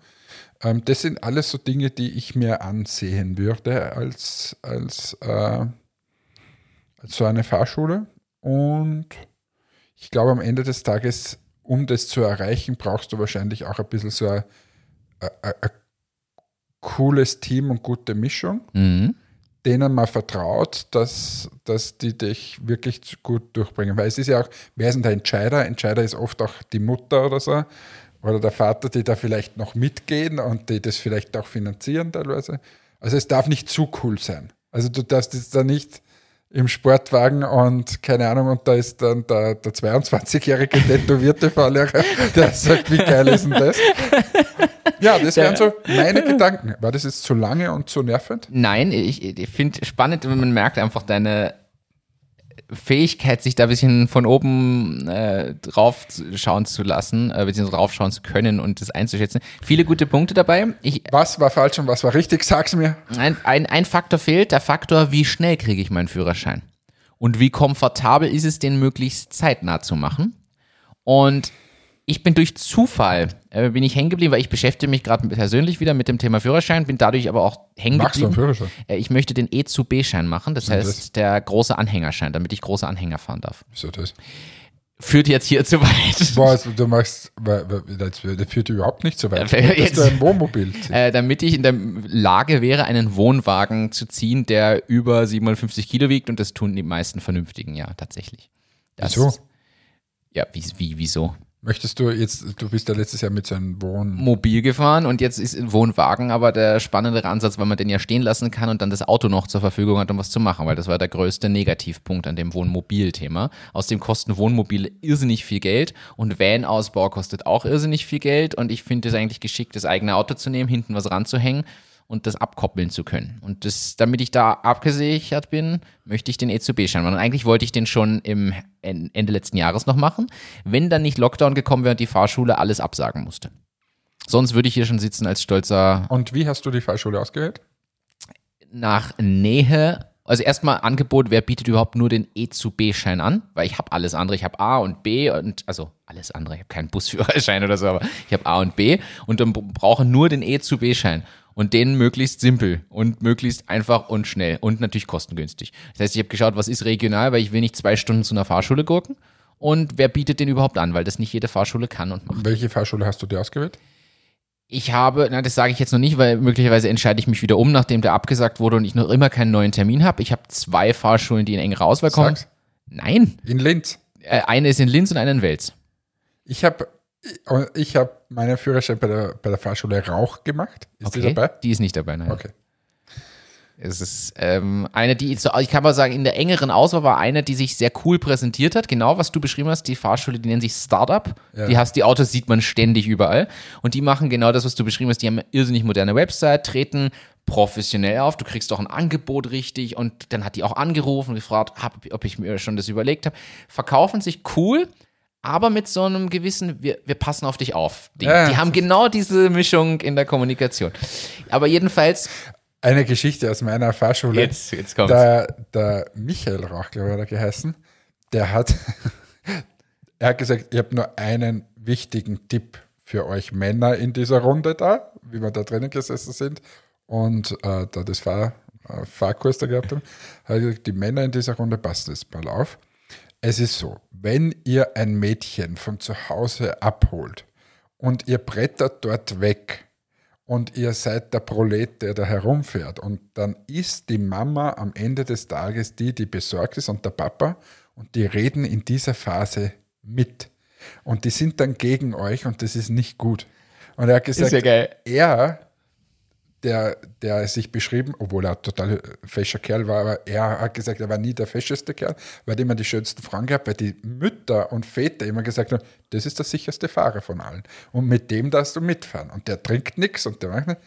Ähm, das sind alles so Dinge, die ich mir ansehen würde als, als, äh, als so eine Fahrschule. Und ich glaube, am Ende des Tages, um das zu erreichen, brauchst du wahrscheinlich auch ein bisschen so ein, ein, ein cooles Team und gute Mischung, Mhm. Denen man vertraut, dass, dass die dich wirklich gut durchbringen. Weil es ist ja auch, wer ist denn der Entscheider? Entscheider ist oft auch die Mutter oder so oder der Vater, die da vielleicht noch mitgehen und die das vielleicht auch finanzieren teilweise. Also es darf nicht zu cool sein. Also du darfst jetzt da nicht im Sportwagen und keine Ahnung, und da ist dann der, der 22-jährige tätowierte Fahrlehrer, der sagt, wie geil ist denn das? Ja, das wären so meine Gedanken. War das jetzt zu lange und zu nervend? Nein, ich, ich finde spannend, wenn man merkt einfach deine Fähigkeit, sich da ein bisschen von oben äh, drauf schauen zu lassen, äh, beziehungsweise drauf schauen zu können und das einzuschätzen. Viele gute Punkte dabei. Ich, Was war falsch und was war richtig? Sag's mir. ein, ein, ein Faktor fehlt, der Faktor, wie schnell kriege ich meinen Führerschein? Und wie komfortabel ist es, den möglichst zeitnah zu machen? Und ich bin durch Zufall, äh, bin ich hängen geblieben, weil ich beschäftige mich gerade persönlich wieder mit dem Thema Führerschein, bin dadurch aber auch hängen Machst du einen geblieben. Führerschein? Äh, ich möchte den E zu B-Schein machen, das heißt das? der große Anhängerschein, damit ich große Anhänger fahren darf. Wieso das? Führt jetzt hier zu weit. Boah, also du machst, das das führt überhaupt nicht so weit. Ja, jetzt- du ein Wohnmobil. Äh, damit ich in der Lage wäre, einen Wohnwagen zu ziehen, der über 750 Kilo wiegt und das tun die meisten Vernünftigen, ja, tatsächlich. Das, Wieso? Ja, wie, wie, wieso? Möchtest du jetzt, du bist ja letztes Jahr mit so einem Wohn... Mobil gefahren und jetzt ist Wohnwagen aber der spannendere Ansatz, weil man den ja stehen lassen kann und dann das Auto noch zur Verfügung hat, um was zu machen, weil das war der größte Negativpunkt an dem Wohnmobil-Thema. Außerdem kosten Wohnmobile irrsinnig viel Geld und Van-Ausbau kostet auch irrsinnig viel Geld und ich finde es eigentlich geschickt, das eigene Auto zu nehmen, hinten was ranzuhängen und das abkoppeln zu können. Und das, damit ich da abgesichert bin, möchte ich den E zu B-Schein machen. Und eigentlich wollte ich den schon im En- Ende letzten Jahres noch machen, wenn dann nicht Lockdown gekommen wäre und die Fahrschule alles absagen musste. Sonst würde ich hier schon sitzen als stolzer Und wie hast du die Fahrschule ausgewählt? nach Nähe. Also erstmal Angebot, wer bietet überhaupt nur den E zu B-Schein an? Weil ich habe alles andere. Ich habe A und B und also alles andere. Ich habe keinen Busführerschein oder so, aber ich habe A und B und dann brauche nur den E zu B-Schein. Und den möglichst simpel und möglichst einfach und schnell und natürlich kostengünstig. Das heißt, ich habe geschaut, was ist regional, weil ich will nicht zwei Stunden zu einer Fahrschule gurken. Und wer bietet den überhaupt an, weil das nicht jede Fahrschule kann und macht. Welche Fahrschule hast du dir ausgewählt? Ich habe, na, das sage ich jetzt noch nicht, weil möglicherweise entscheide ich mich wieder um, nachdem der abgesagt wurde und ich noch immer keinen neuen Termin habe. Ich habe zwei Fahrschulen, die in engere Auswahl kommen. Sag's. Nein, In Linz. äh, eine ist in Linz und eine in Wels. Ich habe ich habe meinen Führerschein bei der, bei der Fahrschule Rauch gemacht. Ist die Okay. dabei? Die ist nicht dabei, nein. Okay. Es ist ähm, eine, die, ich kann mal sagen, in der engeren Auswahl war eine, die sich sehr cool präsentiert hat. Genau, was du beschrieben hast, die Fahrschule, die nennt sich Startup. Ja. Die hast, die Autos sieht man ständig überall. Und die machen genau das, was du beschrieben hast. Die haben eine irrsinnig moderne Website, treten professionell auf. Du kriegst auch ein Angebot richtig. Und dann hat die auch angerufen und gefragt, hab, ob ich mir schon das überlegt habe. Verkaufen sich cool. Aber mit so einem gewissen, wir, wir passen auf dich auf. Die, Ja, die haben genau diese Mischung in der Kommunikation. Aber jedenfalls, Eine Geschichte aus meiner Fahrschule. jetzt, jetzt kommt's. Der, der Michael Rauch, glaube ich, hat er geheißen, der hat, er hat gesagt, ich habe nur einen wichtigen Tipp für euch Männer in dieser Runde da, wie wir da drinnen gesessen sind und äh, da das Fahr, äh, Fahrkurs da gehabt haben, hat er gesagt, die Männer in dieser Runde, passt das mal auf. Es ist so, wenn ihr ein Mädchen von zu Hause abholt und ihr brettert dort weg, und ihr seid der Prolet, der da herumfährt. Und dann ist die Mama am Ende des Tages die, die besorgt ist und der Papa und die reden in dieser Phase mit. Und die sind dann gegen euch und das ist nicht gut. Und er hat gesagt, ja er, der, der sich beschrieben, obwohl er total fescher Kerl war, aber er hat gesagt, er war nie der fescheste Kerl, weil er immer die schönsten Frauen gehabt, weil die Mütter und Väter immer gesagt haben, das ist der sicherste Fahrer von allen. Und mit dem darfst du mitfahren. Und der trinkt nichts und der macht nicht.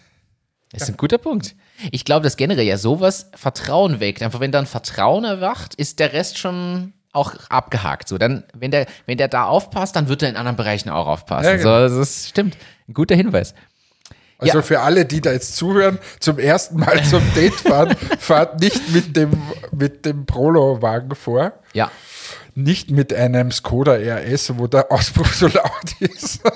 Das ist ein guter Punkt. Ich glaube, dass generell ja sowas Vertrauen weckt. Einfach wenn dann Vertrauen erwacht, ist der Rest schon auch abgehakt. So, dann, wenn der, wenn der da aufpasst, dann wird er in anderen Bereichen auch aufpassen. Ja, genau. So, das ist, stimmt. Ein guter Hinweis. Also Ja. für alle, die da jetzt zuhören, zum ersten Mal zum Date fahren, fahrt nicht mit dem, mit dem Prolo-Wagen vor, Ja. nicht mit einem Skoda RS, wo der Auspuff so laut ist.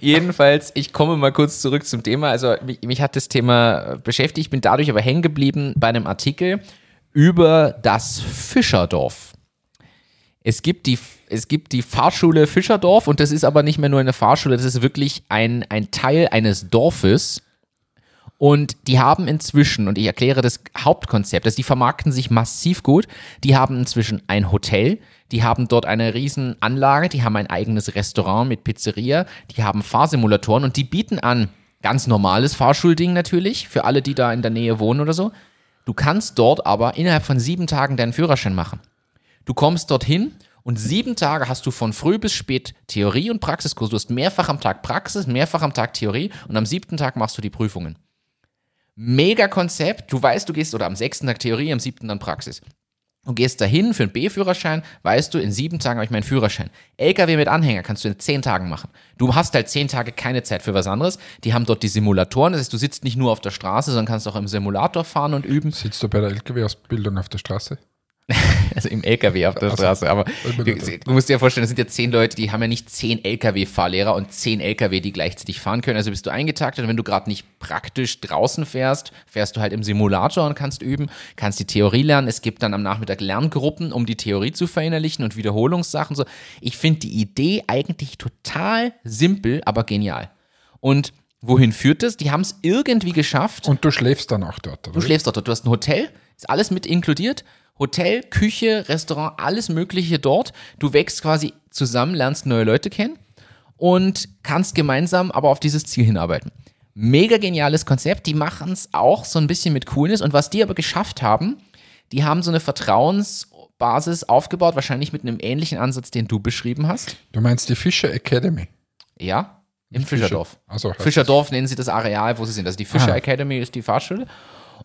Jedenfalls, ich komme mal kurz zurück zum Thema. Also mich, mich hat das Thema äh, beschäftigt, ich bin dadurch aber hängen geblieben bei einem Artikel über das Fischerdorf. Es gibt die, es gibt die Fahrschule Fischerdorf und das ist aber nicht mehr nur eine Fahrschule, das ist wirklich ein, ein Teil eines Dorfes. Und die haben inzwischen, und ich erkläre das Hauptkonzept, also die vermarkten sich massiv gut, die haben inzwischen ein Hotel, die haben dort eine riesen Anlage, die haben ein eigenes Restaurant mit Pizzeria, die haben Fahrsimulatoren und die bieten an ganz normales Fahrschulding natürlich, für alle, die da in der Nähe wohnen oder so. Du kannst dort aber innerhalb von sieben Tagen deinen Führerschein machen. Du kommst dorthin und sieben Tage hast du von früh bis spät Theorie und Praxiskurs. Du hast mehrfach am Tag Praxis, mehrfach am Tag Theorie und am siebten Tag machst du die Prüfungen. Mega Konzept. Du weißt, du gehst oder am sechsten Tag Theorie, am siebten dann Praxis. Du gehst dahin für einen B-Führerschein, weißt du, in sieben Tagen habe ich meinen Führerschein. LKW mit Anhänger kannst du in zehn Tagen machen. Du hast halt zehn Tage keine Zeit für was anderes. Die haben dort die Simulatoren, das heißt, du sitzt nicht nur auf der Straße, sondern kannst auch im Simulator fahren und üben. Sitzt du bei der LKW-Ausbildung auf der Straße? Also im LKW auf der. Straße. Aber du, du musst dir ja vorstellen, das sind ja zehn Leute, die haben ja nicht zehn LKW-Fahrlehrer und zehn LKW, die gleichzeitig fahren können. Also bist du eingetaktet und wenn du gerade nicht praktisch draußen fährst, fährst du halt im Simulator und kannst üben, kannst die Theorie lernen. Es gibt dann am Nachmittag Lerngruppen, um die Theorie zu verinnerlichen und Wiederholungssachen. So. Ich finde die Idee eigentlich total simpel, aber genial. Und wohin führt das? Die haben es irgendwie geschafft. Und du schläfst dann auch dort, oder? Du schläfst dort. Du hast ein Hotel, ist alles mit inkludiert. Hotel, Küche, Restaurant, alles Mögliche dort. Du wächst quasi zusammen, lernst neue Leute kennen und kannst gemeinsam aber auf dieses Ziel hinarbeiten. Mega geniales Konzept. Die machen es auch so ein bisschen mit Coolness. Und was die aber geschafft haben, die haben so eine Vertrauensbasis aufgebaut, wahrscheinlich mit einem ähnlichen Ansatz, den du beschrieben hast. Du meinst die Fischer Academy? Ja, im Fischerdorf. Also Fischerdorf nennen sie das Areal, wo sie sind. Also die Fischer Ah. Academy ist die Fahrschule.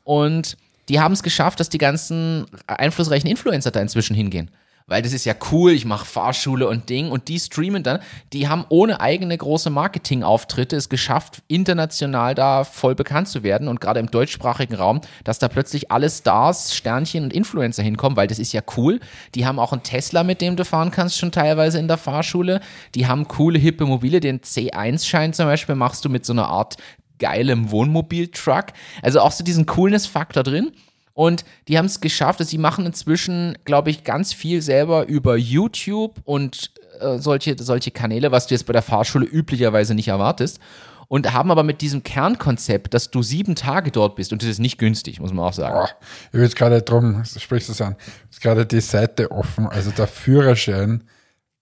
Und die haben es geschafft, dass die ganzen einflussreichen Influencer da inzwischen hingehen. Weil das ist ja cool, ich mache Fahrschule und Ding und die streamen dann. Die haben ohne eigene große Marketingauftritte es geschafft, international da voll bekannt zu werden und gerade im deutschsprachigen Raum, dass da plötzlich alle Stars, Sternchen und Influencer hinkommen, weil das ist ja cool. Die haben auch einen Tesla, mit dem du fahren kannst, schon teilweise in der Fahrschule. Die haben coole, hippe Mobile, den C1-Schein zum Beispiel machst du mit so einer Art geilem Wohnmobil-Truck. Also auch so diesen Coolness-Faktor drin. Und die haben es geschafft, dass sie machen inzwischen, glaube ich, ganz viel selber über YouTube und äh, solche, solche Kanäle, was du jetzt bei der Fahrschule üblicherweise nicht erwartest. Und haben aber mit diesem Kernkonzept, dass du sieben Tage dort bist, und das ist nicht günstig, muss man auch sagen. Boah, ich will jetzt gerade drum, sprichst du es an, ist gerade die Seite offen, also der Führerschein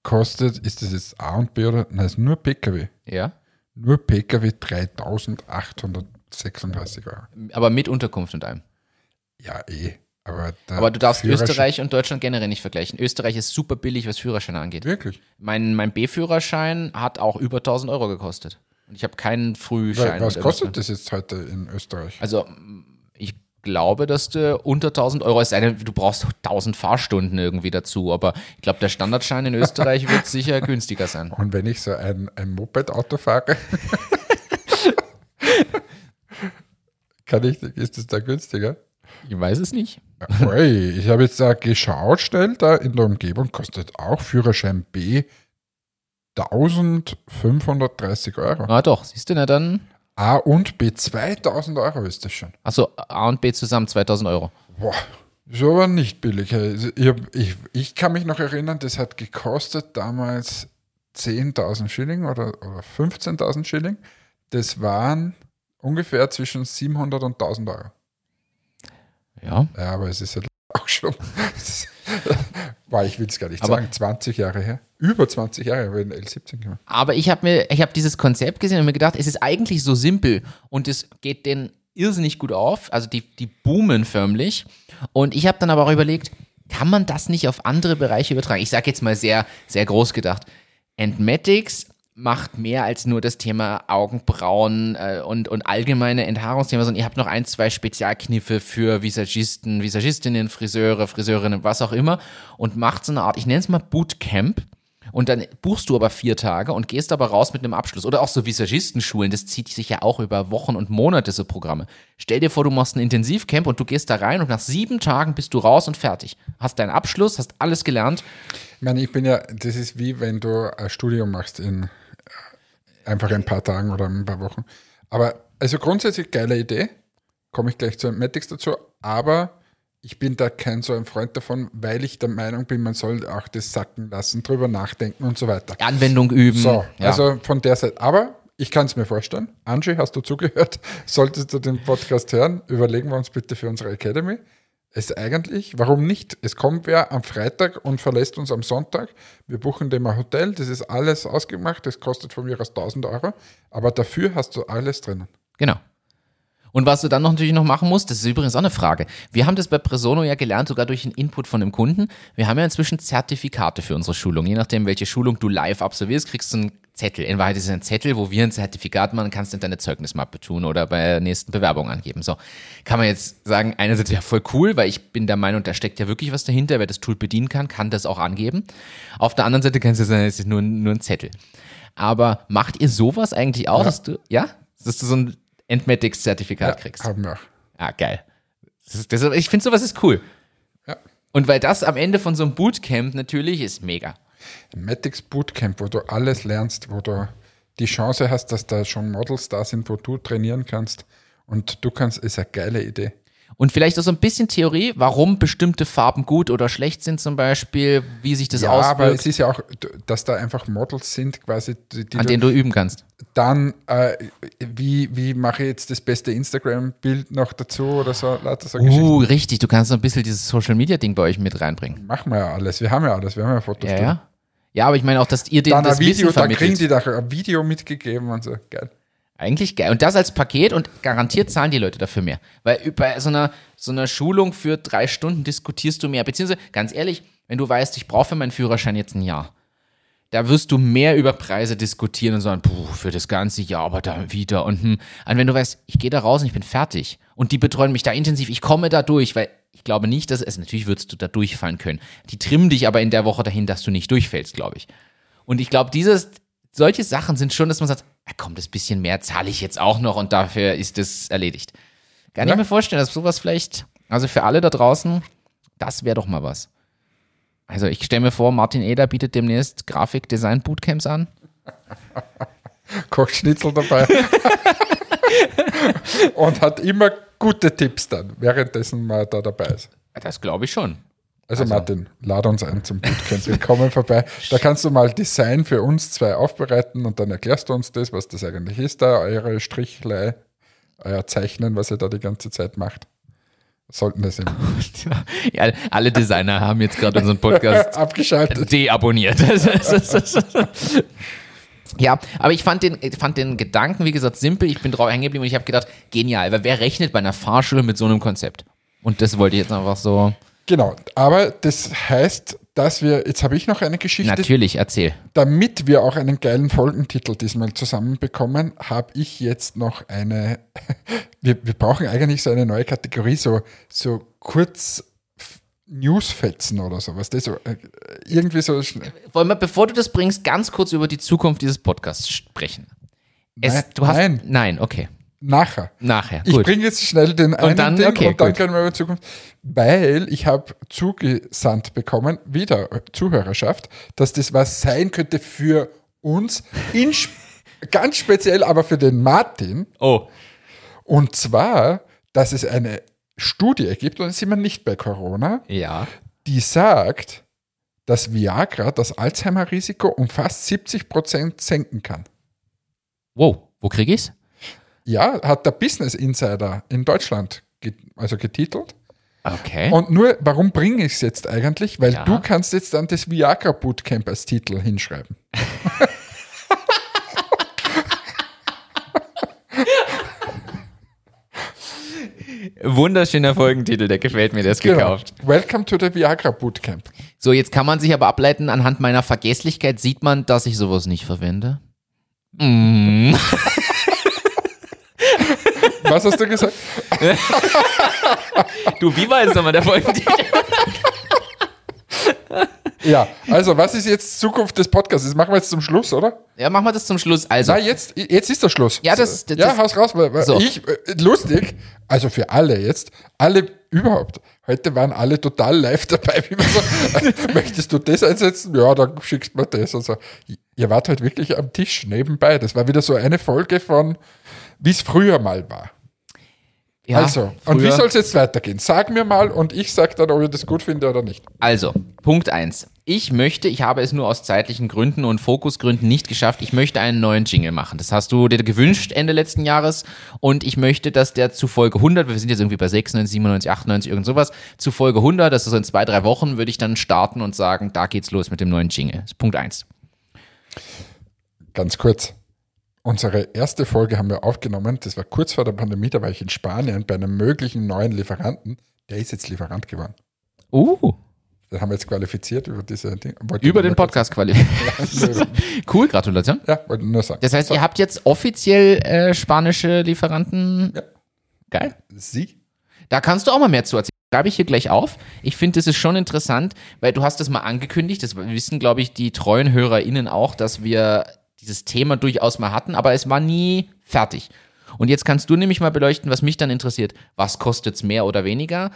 kostet, ist das jetzt A und B oder? Nein, ist nur PKW. Ja. Nur PKW 3836 Euro. Aber mit Unterkunft und allem. Ja, eh. Aber, Aber du darfst Österreich und Deutschland generell nicht vergleichen. Österreich ist super billig, was Führerscheine angeht. Wirklich? Mein, mein B-Führerschein hat auch über 1000 Euro gekostet. Und ich habe keinen Frühschein. Was kostet das jetzt heute in Österreich? Also, glaube, dass du unter 1000 Euro, sei denn, du brauchst 1000 Fahrstunden irgendwie dazu. Aber ich glaube, der Standardschein in Österreich wird sicher günstiger sein. Und wenn ich so ein, ein Moped-Auto fahre, kann ich, ist das da günstiger? Ich weiß es nicht. Ui, ich habe jetzt da geschaut, schnell, da in der Umgebung kostet auch Führerschein B 1530 Euro. Ah, doch, siehst du, na dann. A und B 2000 Euro ist das schon. Achso, A und B zusammen 2000 Euro. Boah, so aber nicht billig. Also Ich, hab- ich, ich kann mich noch erinnern, das hat gekostet damals 10.000 Schilling oder, oder 15.000 Schilling. Das waren ungefähr zwischen 700 und 1000 Euro. Ja. Ja, aber es ist ja auch schon. Boah, ich will es gar nicht Aber- sagen. 20 Jahre her. Über 20 Jahre, weil in L17 gemacht. Aber ich habe mir, ich habe dieses Konzept gesehen und mir gedacht, es ist eigentlich so simpel und es geht denen irrsinnig gut auf. Also die, die boomen förmlich. Und ich habe dann aber auch überlegt, kann man das nicht auf andere Bereiche übertragen? Ich sage jetzt mal sehr, sehr groß gedacht. Entmatics macht mehr als nur das Thema Augenbrauen äh, und, und allgemeine Enthaarungsthemen, sondern ihr habt noch ein, zwei Spezialkniffe für Visagisten, Visagistinnen, Friseure, Friseurinnen, was auch immer und macht so eine Art, ich nenne es mal Bootcamp, und dann buchst du aber vier Tage und gehst aber raus mit einem Abschluss. Oder auch so Visagistenschulen, das zieht sich ja auch über Wochen und Monate, so Programme. Stell dir vor, du machst ein Intensivcamp und du gehst da rein und nach sieben Tagen bist du raus und fertig. Hast deinen Abschluss, hast alles gelernt. Ich meine, ich bin ja, das ist wie wenn du ein Studium machst in einfach ein paar Tagen oder ein paar Wochen. Aber also grundsätzlich geile Idee, komme ich gleich zu Matics dazu, aber ich bin da kein so ein Freund davon, weil ich der Meinung bin, man soll auch das sacken lassen, drüber nachdenken und so weiter. Anwendung üben. So, ja. also von der Seite. Aber ich kann es mir vorstellen. Angie, hast du zugehört? Solltest du den Podcast hören, überlegen wir uns bitte für unsere Academy. Es eigentlich, warum nicht? Es kommt wer am Freitag und verlässt uns am Sonntag. Wir buchen dem ein Hotel, das ist alles ausgemacht, das kostet von mir aus 1000 Euro, aber dafür hast du alles drinnen. Genau. Und was du dann noch natürlich noch machen musst, das ist übrigens auch eine Frage. Wir haben das bei Presono ja gelernt, sogar durch den Input von dem Kunden. Wir haben ja inzwischen Zertifikate für unsere Schulung. Je nachdem, welche Schulung du live absolvierst, kriegst du einen Zettel. In Wahrheit ist es ein Zettel, wo wir ein Zertifikat machen, kannst du in deine Zeugnismappe tun oder bei der nächsten Bewerbung angeben. So, kann man jetzt sagen, einerseits ja voll cool, weil ich bin der Meinung, da steckt ja wirklich was dahinter. Wer das Tool bedienen kann, kann das auch angeben. Auf der anderen Seite kannst du sagen, es ist nur, nur ein Zettel. Aber macht ihr sowas eigentlich auch, dass du, ja, dass du so ein Entmatics-Zertifikat kriegst? Haben wir. Ah, geil. Das ist, das, ich finde sowas ist cool. Ja. Und weil das am Ende von so einem Bootcamp natürlich ist mega. Matics Bootcamp, wo du alles lernst, wo du die Chance hast, dass da schon Models da sind, wo du trainieren kannst und du kannst, ist eine geile Idee. Und vielleicht auch so ein bisschen Theorie, warum bestimmte Farben gut oder schlecht sind zum Beispiel, wie sich das Ja, aber es auswirkt, ist ja auch, dass da einfach Models sind, quasi, die, die an denen du üben kannst. dann, äh, wie, wie mache ich jetzt das beste Instagram-Bild noch dazu oder so, lauter so. Uh, richtig, du kannst so ein bisschen dieses Social-Media-Ding bei euch mit reinbringen. Machen wir ja alles, wir haben ja alles, wir haben ja Fotos. Ja, ja. Ja, aber ich meine auch, dass ihr denen Dann das Video, Wissen da kriegen vermittelt. die da ein Video mitgegeben und so, geil. Eigentlich geil. Und das als Paket und garantiert zahlen die Leute dafür mehr. Weil bei so einer, so einer Schulung für drei Stunden diskutierst du mehr. Beziehungsweise, ganz ehrlich, wenn du weißt, ich brauche für meinen Führerschein jetzt ein Jahr, da wirst du mehr über Preise diskutieren und sagen, puh, für das ganze Jahr, aber dann wieder. Und hm. Und wenn du weißt, ich gehe da raus und ich bin fertig und die betreuen mich da intensiv, ich komme da durch, weil ich glaube nicht, dass es, natürlich würdest du da durchfallen können. Die trimmen dich aber in der Woche dahin, dass du nicht durchfällst, glaube ich. Und ich glaube, dieses, solche Sachen sind schon, dass man sagt, ah, komm, das bisschen mehr zahle ich jetzt auch noch und dafür ist es erledigt. Kann Ja. ich mir vorstellen, dass sowas vielleicht, also für alle da draußen, das wäre doch mal was. Also ich stelle mir vor, Martin Eder bietet demnächst Grafik-Design-Bootcamps an. Kochschnitzel dabei. und hat immer gute Tipps dann, währenddessen man da dabei ist. Das glaube ich schon. Also, Martin, lad uns ein zum Bootcamp. Wir kommen vorbei. Da kannst du mal Design für uns zwei aufbereiten und dann erklärst du uns das, was das eigentlich ist, da eure Strichlei, euer Zeichnen, was ihr da die ganze Zeit macht. sollten das im Ja, alle Designer haben jetzt gerade unseren Podcast abgeschaltet. deabonniert. Ja, aber ich fand den, fand den Gedanken, wie gesagt, simpel. Ich bin drauf hängen geblieben und ich habe gedacht, genial, weil wer rechnet bei einer Fahrschule mit so einem Konzept? Und das wollte ich jetzt einfach so. Genau, aber das heißt, dass wir, jetzt habe ich noch eine Geschichte, Natürlich, erzähl. damit wir auch einen geilen Folgentitel diesmal zusammenbekommen, habe ich jetzt noch eine, wir, wir brauchen eigentlich so eine neue Kategorie, so, so kurz Newsfetzen oder sowas, das so, äh, irgendwie so schnell. Wollen wir, bevor du das bringst, ganz kurz über die Zukunft dieses Podcasts sprechen? Es, Nein, hast, nein. Nein, okay. Nachher. Nachher. Ich bringe jetzt schnell den einen dann- Ding okay, und dann gut. können wir über Zukunft. Weil ich habe zugesandt bekommen, wieder äh, Zuhörerschaft, dass das was sein könnte für uns, in, ganz speziell aber für den Martin. Oh. Und zwar, dass es eine Studie gibt, und jetzt sind wir nicht bei Corona, Ja. die sagt, dass Viagra das Alzheimer-Risiko um fast 70 Prozent senken kann. Wow. Wo krieg ich's? Ja, hat der Business Insider in Deutschland get also getitelt. Okay. Und nur, warum bringe ich es jetzt eigentlich? Weil Ja. du kannst jetzt dann das Viagra Bootcamp als Titel hinschreiben. Wunderschöner Folgentitel, der gefällt mir, der ist gekauft. Genau. Welcome to the Viagra Bootcamp. So, jetzt kann man sich aber ableiten, anhand meiner Vergesslichkeit sieht man, dass ich sowas nicht verwende. Mm. Was hast du gesagt? Du, wie war jetzt nochmal der Folgentitel? Ja, also was ist jetzt Zukunft des Podcasts? Das machen wir jetzt zum Schluss, oder? Ja, machen wir das zum Schluss. Also, Na, jetzt, jetzt ist der Schluss. Ja, das- das- ja, haus raus. Weil, weil So. ich, äh, lustig, also für alle jetzt, alle überhaupt. Heute waren alle total live dabei, wie man so, möchtest du das einsetzen? Ja, dann schickst du mir das. Also, ihr wart halt wirklich am Tisch nebenbei. Das war wieder so eine Folge von, wie es früher mal war. ja, also, und wie früher- soll es jetzt weitergehen? Sag mir mal und ich sag dann, ob ich das gut finde oder nicht. Also, Punkt eins. Ich möchte, ich habe es nur aus zeitlichen Gründen und Fokusgründen nicht geschafft, ich möchte einen neuen Jingle machen. Das hast du dir gewünscht Ende letzten Jahres und ich möchte, dass der zu Folge 100, wir sind jetzt irgendwie bei 96, 97, 98, irgend sowas, zu Folge 100, das ist so in zwei, drei Wochen, würde ich dann starten und sagen, da geht's los mit dem neuen Jingle. Das ist Punkt eins. Ganz kurz. Unsere erste Folge haben wir aufgenommen. Das war kurz vor der Pandemie. Da war ich in Spanien bei einem möglichen neuen Lieferanten. Der ist jetzt Lieferant geworden. Uh, Den haben wir jetzt qualifiziert über diese Dinge. Wollte über den Podcast qualifiziert. cool, Gratulation. Ja, wollte nur sagen. Das heißt, ihr habt jetzt offiziell äh, spanische Lieferanten. Ja. Geil. Sie? Da kannst du auch mal mehr zu erzählen. Schreibe ich hier gleich auf. Ich finde, das ist schon interessant, weil du hast das mal angekündigt. Das wissen, glaube ich, die treuen HörerInnen auch, dass wir dieses Thema durchaus mal hatten, aber es war nie fertig. Und jetzt kannst du nämlich mal beleuchten, was mich dann interessiert. Was kostet es mehr oder weniger?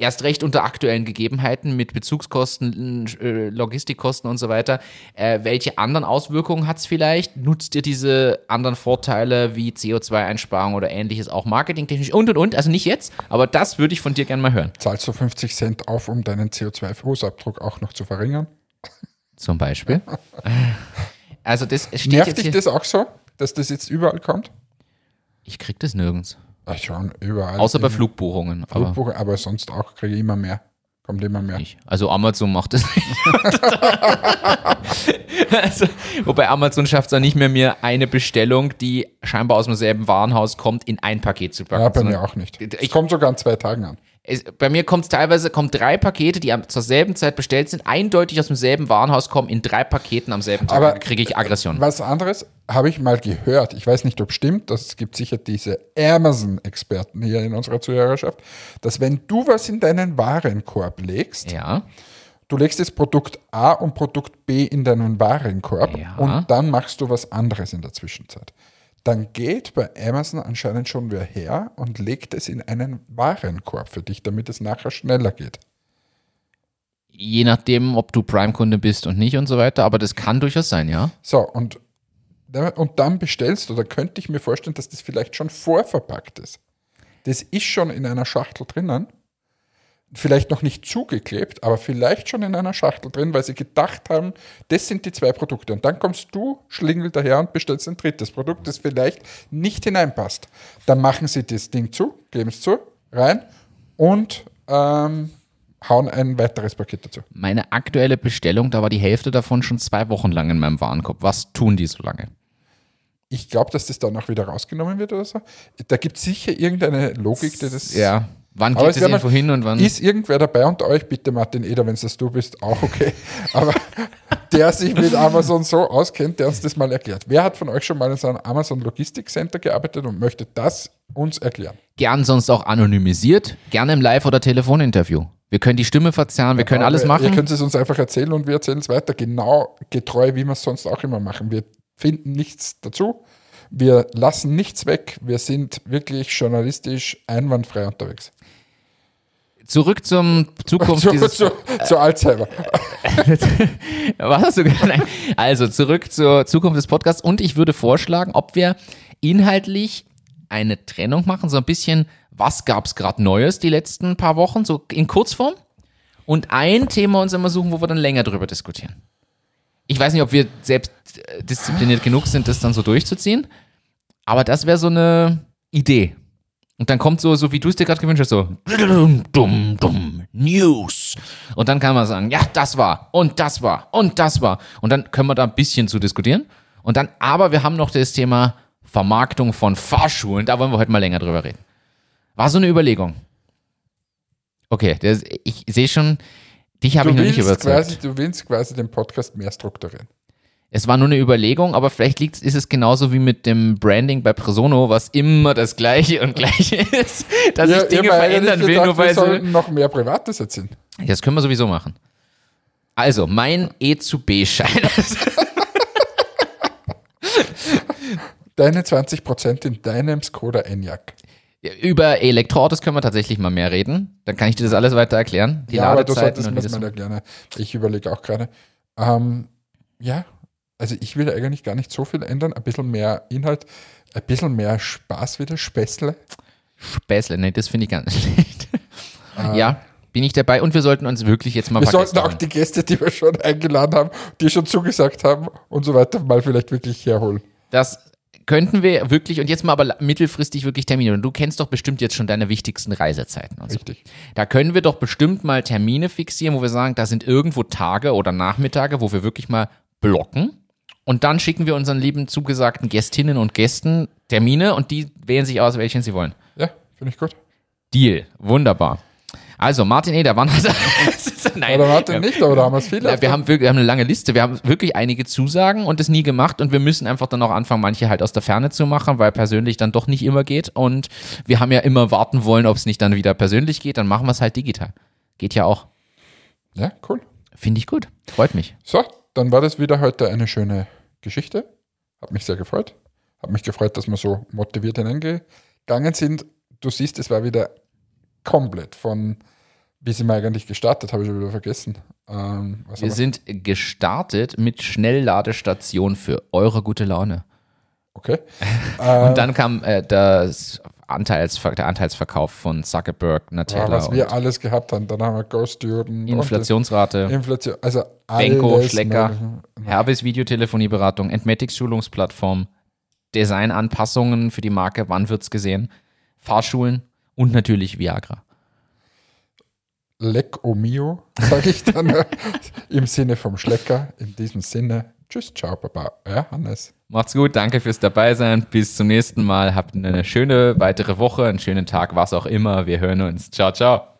Erst recht unter aktuellen Gegebenheiten mit Bezugskosten, äh, Logistikkosten und so weiter. Äh, welche anderen Auswirkungen hat es vielleicht? Nutzt ihr diese anderen Vorteile wie CO2-Einsparung oder ähnliches auch marketingtechnisch und und und? Also nicht jetzt, aber das würde ich von dir gerne mal hören. Zahlst du 50 Cent auf, um deinen CO2-Fußabdruck auch noch zu verringern? Zum Beispiel. Also das steht Nervt jetzt dich das auch so, dass das jetzt überall kommt? Ich krieg das nirgends. Ach schon, überall. Außer bei In- Flugbuchungen. Aber aber sonst auch kriege ich immer mehr. Kommt immer mehr. nicht. Also Amazon macht das nicht. also, wobei Amazon schafft es dann nicht mehr, mir eine Bestellung, die scheinbar aus demselben Warenhaus kommt, in ein Paket zu packen. Ja, bei mir auch nicht. Ich- Es kommt sogar in zwei Tagen an. Es, bei mir kommt es teilweise, kommt drei Pakete, die zur selben Zeit bestellt sind, eindeutig aus demselben Warenhaus kommen, in drei Paketen am selben Tag. Aber- kriege ich Aggression. Was anderes habe ich mal gehört. Ich weiß nicht, ob stimmt. Es gibt sicher diese Amazon-Experten hier in unserer Zuhörerschaft, dass wenn du was in deinen Warenkorb legst, Ja. du legst jetzt Produkt A und Produkt B in deinen Warenkorb Ja. und dann machst du was anderes in der Zwischenzeit. Dann geht bei Amazon anscheinend schon wer her und legt es in einen Warenkorb für dich, damit es nachher schneller geht. Je nachdem, ob du Prime-Kunde bist und nicht und so weiter, aber das kann durchaus sein, ja. So, und, und dann bestellst du, da könnte ich mir vorstellen, dass das vielleicht schon vorverpackt ist. Das ist schon in einer Schachtel drinnen. Vielleicht noch nicht zugeklebt, aber vielleicht schon in einer Schachtel drin, weil sie gedacht haben, das sind die zwei Produkte. Und dann kommst du schlingel daher und bestellst ein drittes Produkt, das vielleicht nicht hineinpasst. Dann machen sie das Ding zu, kleben es zu, rein und ähm, hauen ein weiteres Paket dazu. Meine aktuelle Bestellung, da war die Hälfte davon schon zwei Wochen lang in meinem Warenkorb. Was tun die so lange? Ich glaube, dass das dann auch wieder rausgenommen wird oder so. Da gibt es sicher irgendeine Logik, die das. Ja. Wann geht es irgendwo hin und wann? Ist irgendwer dabei unter euch, bitte Martin Eder, wenn es das du bist, auch okay. Aber der sich mit Amazon so auskennt, der uns das mal erklärt. Wer hat von euch schon mal in so einem Amazon Logistik Center gearbeitet und möchte das uns erklären? Gern sonst auch anonymisiert, gerne im Live- oder Telefoninterview. Wir können die Stimme verzerren, wir können alles Aber Ihr machen. könnt es uns einfach erzählen und wir erzählen es weiter, genau getreu, wie wir es sonst auch immer machen. Wir finden nichts dazu. Wir lassen nichts weg. Wir sind wirklich journalistisch einwandfrei unterwegs. Zurück zum Zukunft Zu, dieses zu, zu Alzheimer. Was hast du gesagt? Also zurück zur Zukunft des Podcasts und ich würde vorschlagen, ob wir inhaltlich eine Trennung machen, so ein bisschen, was gab es gerade Neues die letzten paar Wochen, so in Kurzform und ein Thema uns immer suchen, wo wir dann länger drüber diskutieren. Ich weiß nicht, ob wir selbst äh, diszipliniert genug sind, das dann so durchzuziehen, aber das wäre so eine Idee. Und dann kommt so, so wie du es dir gerade gewünscht hast, so dumm, dumm, News. Und dann kann man sagen, ja, das war und das war und das war. Und dann können wir da ein bisschen zu diskutieren. Und dann, aber wir haben noch das Thema Vermarktung von Fahrschulen. Da wollen wir heute mal länger drüber reden. War so eine Überlegung. Okay, das, ich sehe schon, dich habe ich noch nicht überzeugt. quasi, du willst quasi den Podcast mehr strukturieren. Es war nur eine Überlegung, aber vielleicht liegt, ist es genauso wie mit dem Branding bei Presono, was immer das Gleiche und Gleiche ist, dass Ja, ich Dinge eigentlich verändern will, gedacht, nur wir weil sie sollten noch mehr Privates erzählen. Das können wir sowieso machen. Also, mein E zu B-Schein. Deine 20% in deinem Skoda Enyaq. Über Elektroautos können wir tatsächlich mal mehr reden. Dann kann ich dir das alles weiter erklären. Die ja, aber du Ladezeiten solltest mir das mal erklären. Ich überlege auch gerade. Ähm, ja, also ich will eigentlich gar nicht so viel ändern. Ein bisschen mehr Inhalt, ein bisschen mehr Spaß wieder, Späßle. Späßle, nee, das finde ich ganz schlecht. Ja, bin ich dabei. Und wir sollten uns wirklich jetzt mal. Wir sollten auch die Gäste, die wir schon eingeladen haben, die schon zugesagt haben und so weiter, mal vielleicht wirklich herholen. Das könnten wir wirklich, und jetzt mal aber mittelfristig wirklich Termine. Und du kennst doch bestimmt jetzt schon deine wichtigsten Reisezeiten und so. Richtig. Da können wir doch bestimmt mal Termine fixieren, wo wir sagen, da sind irgendwo Tage oder Nachmittage, wo wir wirklich mal blocken. Und dann schicken wir unseren lieben zugesagten Gästinnen und Gästen Termine und die wählen sich aus, welchen sie wollen. Ja, finde ich gut. Deal. Wunderbar. Also, Martin Eder, wann hat er. Nein. Oder warte nicht, aber da haben wir es viel. Ja, wir, haben wirklich, wir haben eine lange Liste. Wir haben wirklich einige Zusagen und das nie gemacht. Und wir müssen einfach dann auch anfangen, manche halt aus der Ferne zu machen, weil persönlich dann doch nicht immer geht. Und wir haben ja immer warten wollen, ob es nicht dann wieder persönlich geht. Dann machen wir es halt digital. Geht ja auch. ja, cool. Finde ich gut. Freut mich. So, dann war das wieder heute eine schöne Geschichte. Hat mich sehr gefreut. Hat mich gefreut, dass wir so motiviert hineingegangen sind. Du siehst, es war wieder komplett von, wie sind wir eigentlich gestartet, habe ich schon wieder vergessen. Ähm, was Wir sind gestartet mit Schnellladestation für eure gute Laune. Okay. Und dann kam äh, das Anteilsver der Anteilsverkauf von Zuckerberg, Ja, Nutella was wir alles gehabt haben. Dann haben wir Ghost Student. Inflationsrate, Inflation. Also. Benko, Schlecker. Herbis Videotelefonieberatung, Entmatics Schulungsplattform, Designanpassungen für die Marke, wann wird's gesehen, Fahrschulen und natürlich Viagra. Leck o mio, sage ich dann im Sinne vom Schlecker. In diesem Sinne, tschüss, ciao, baba. Ja, Hannes. Macht's gut, danke fürs Dabeisein. Bis zum nächsten Mal. Habt eine schöne weitere Woche, einen schönen Tag, was auch immer. Wir hören uns. Ciao, ciao.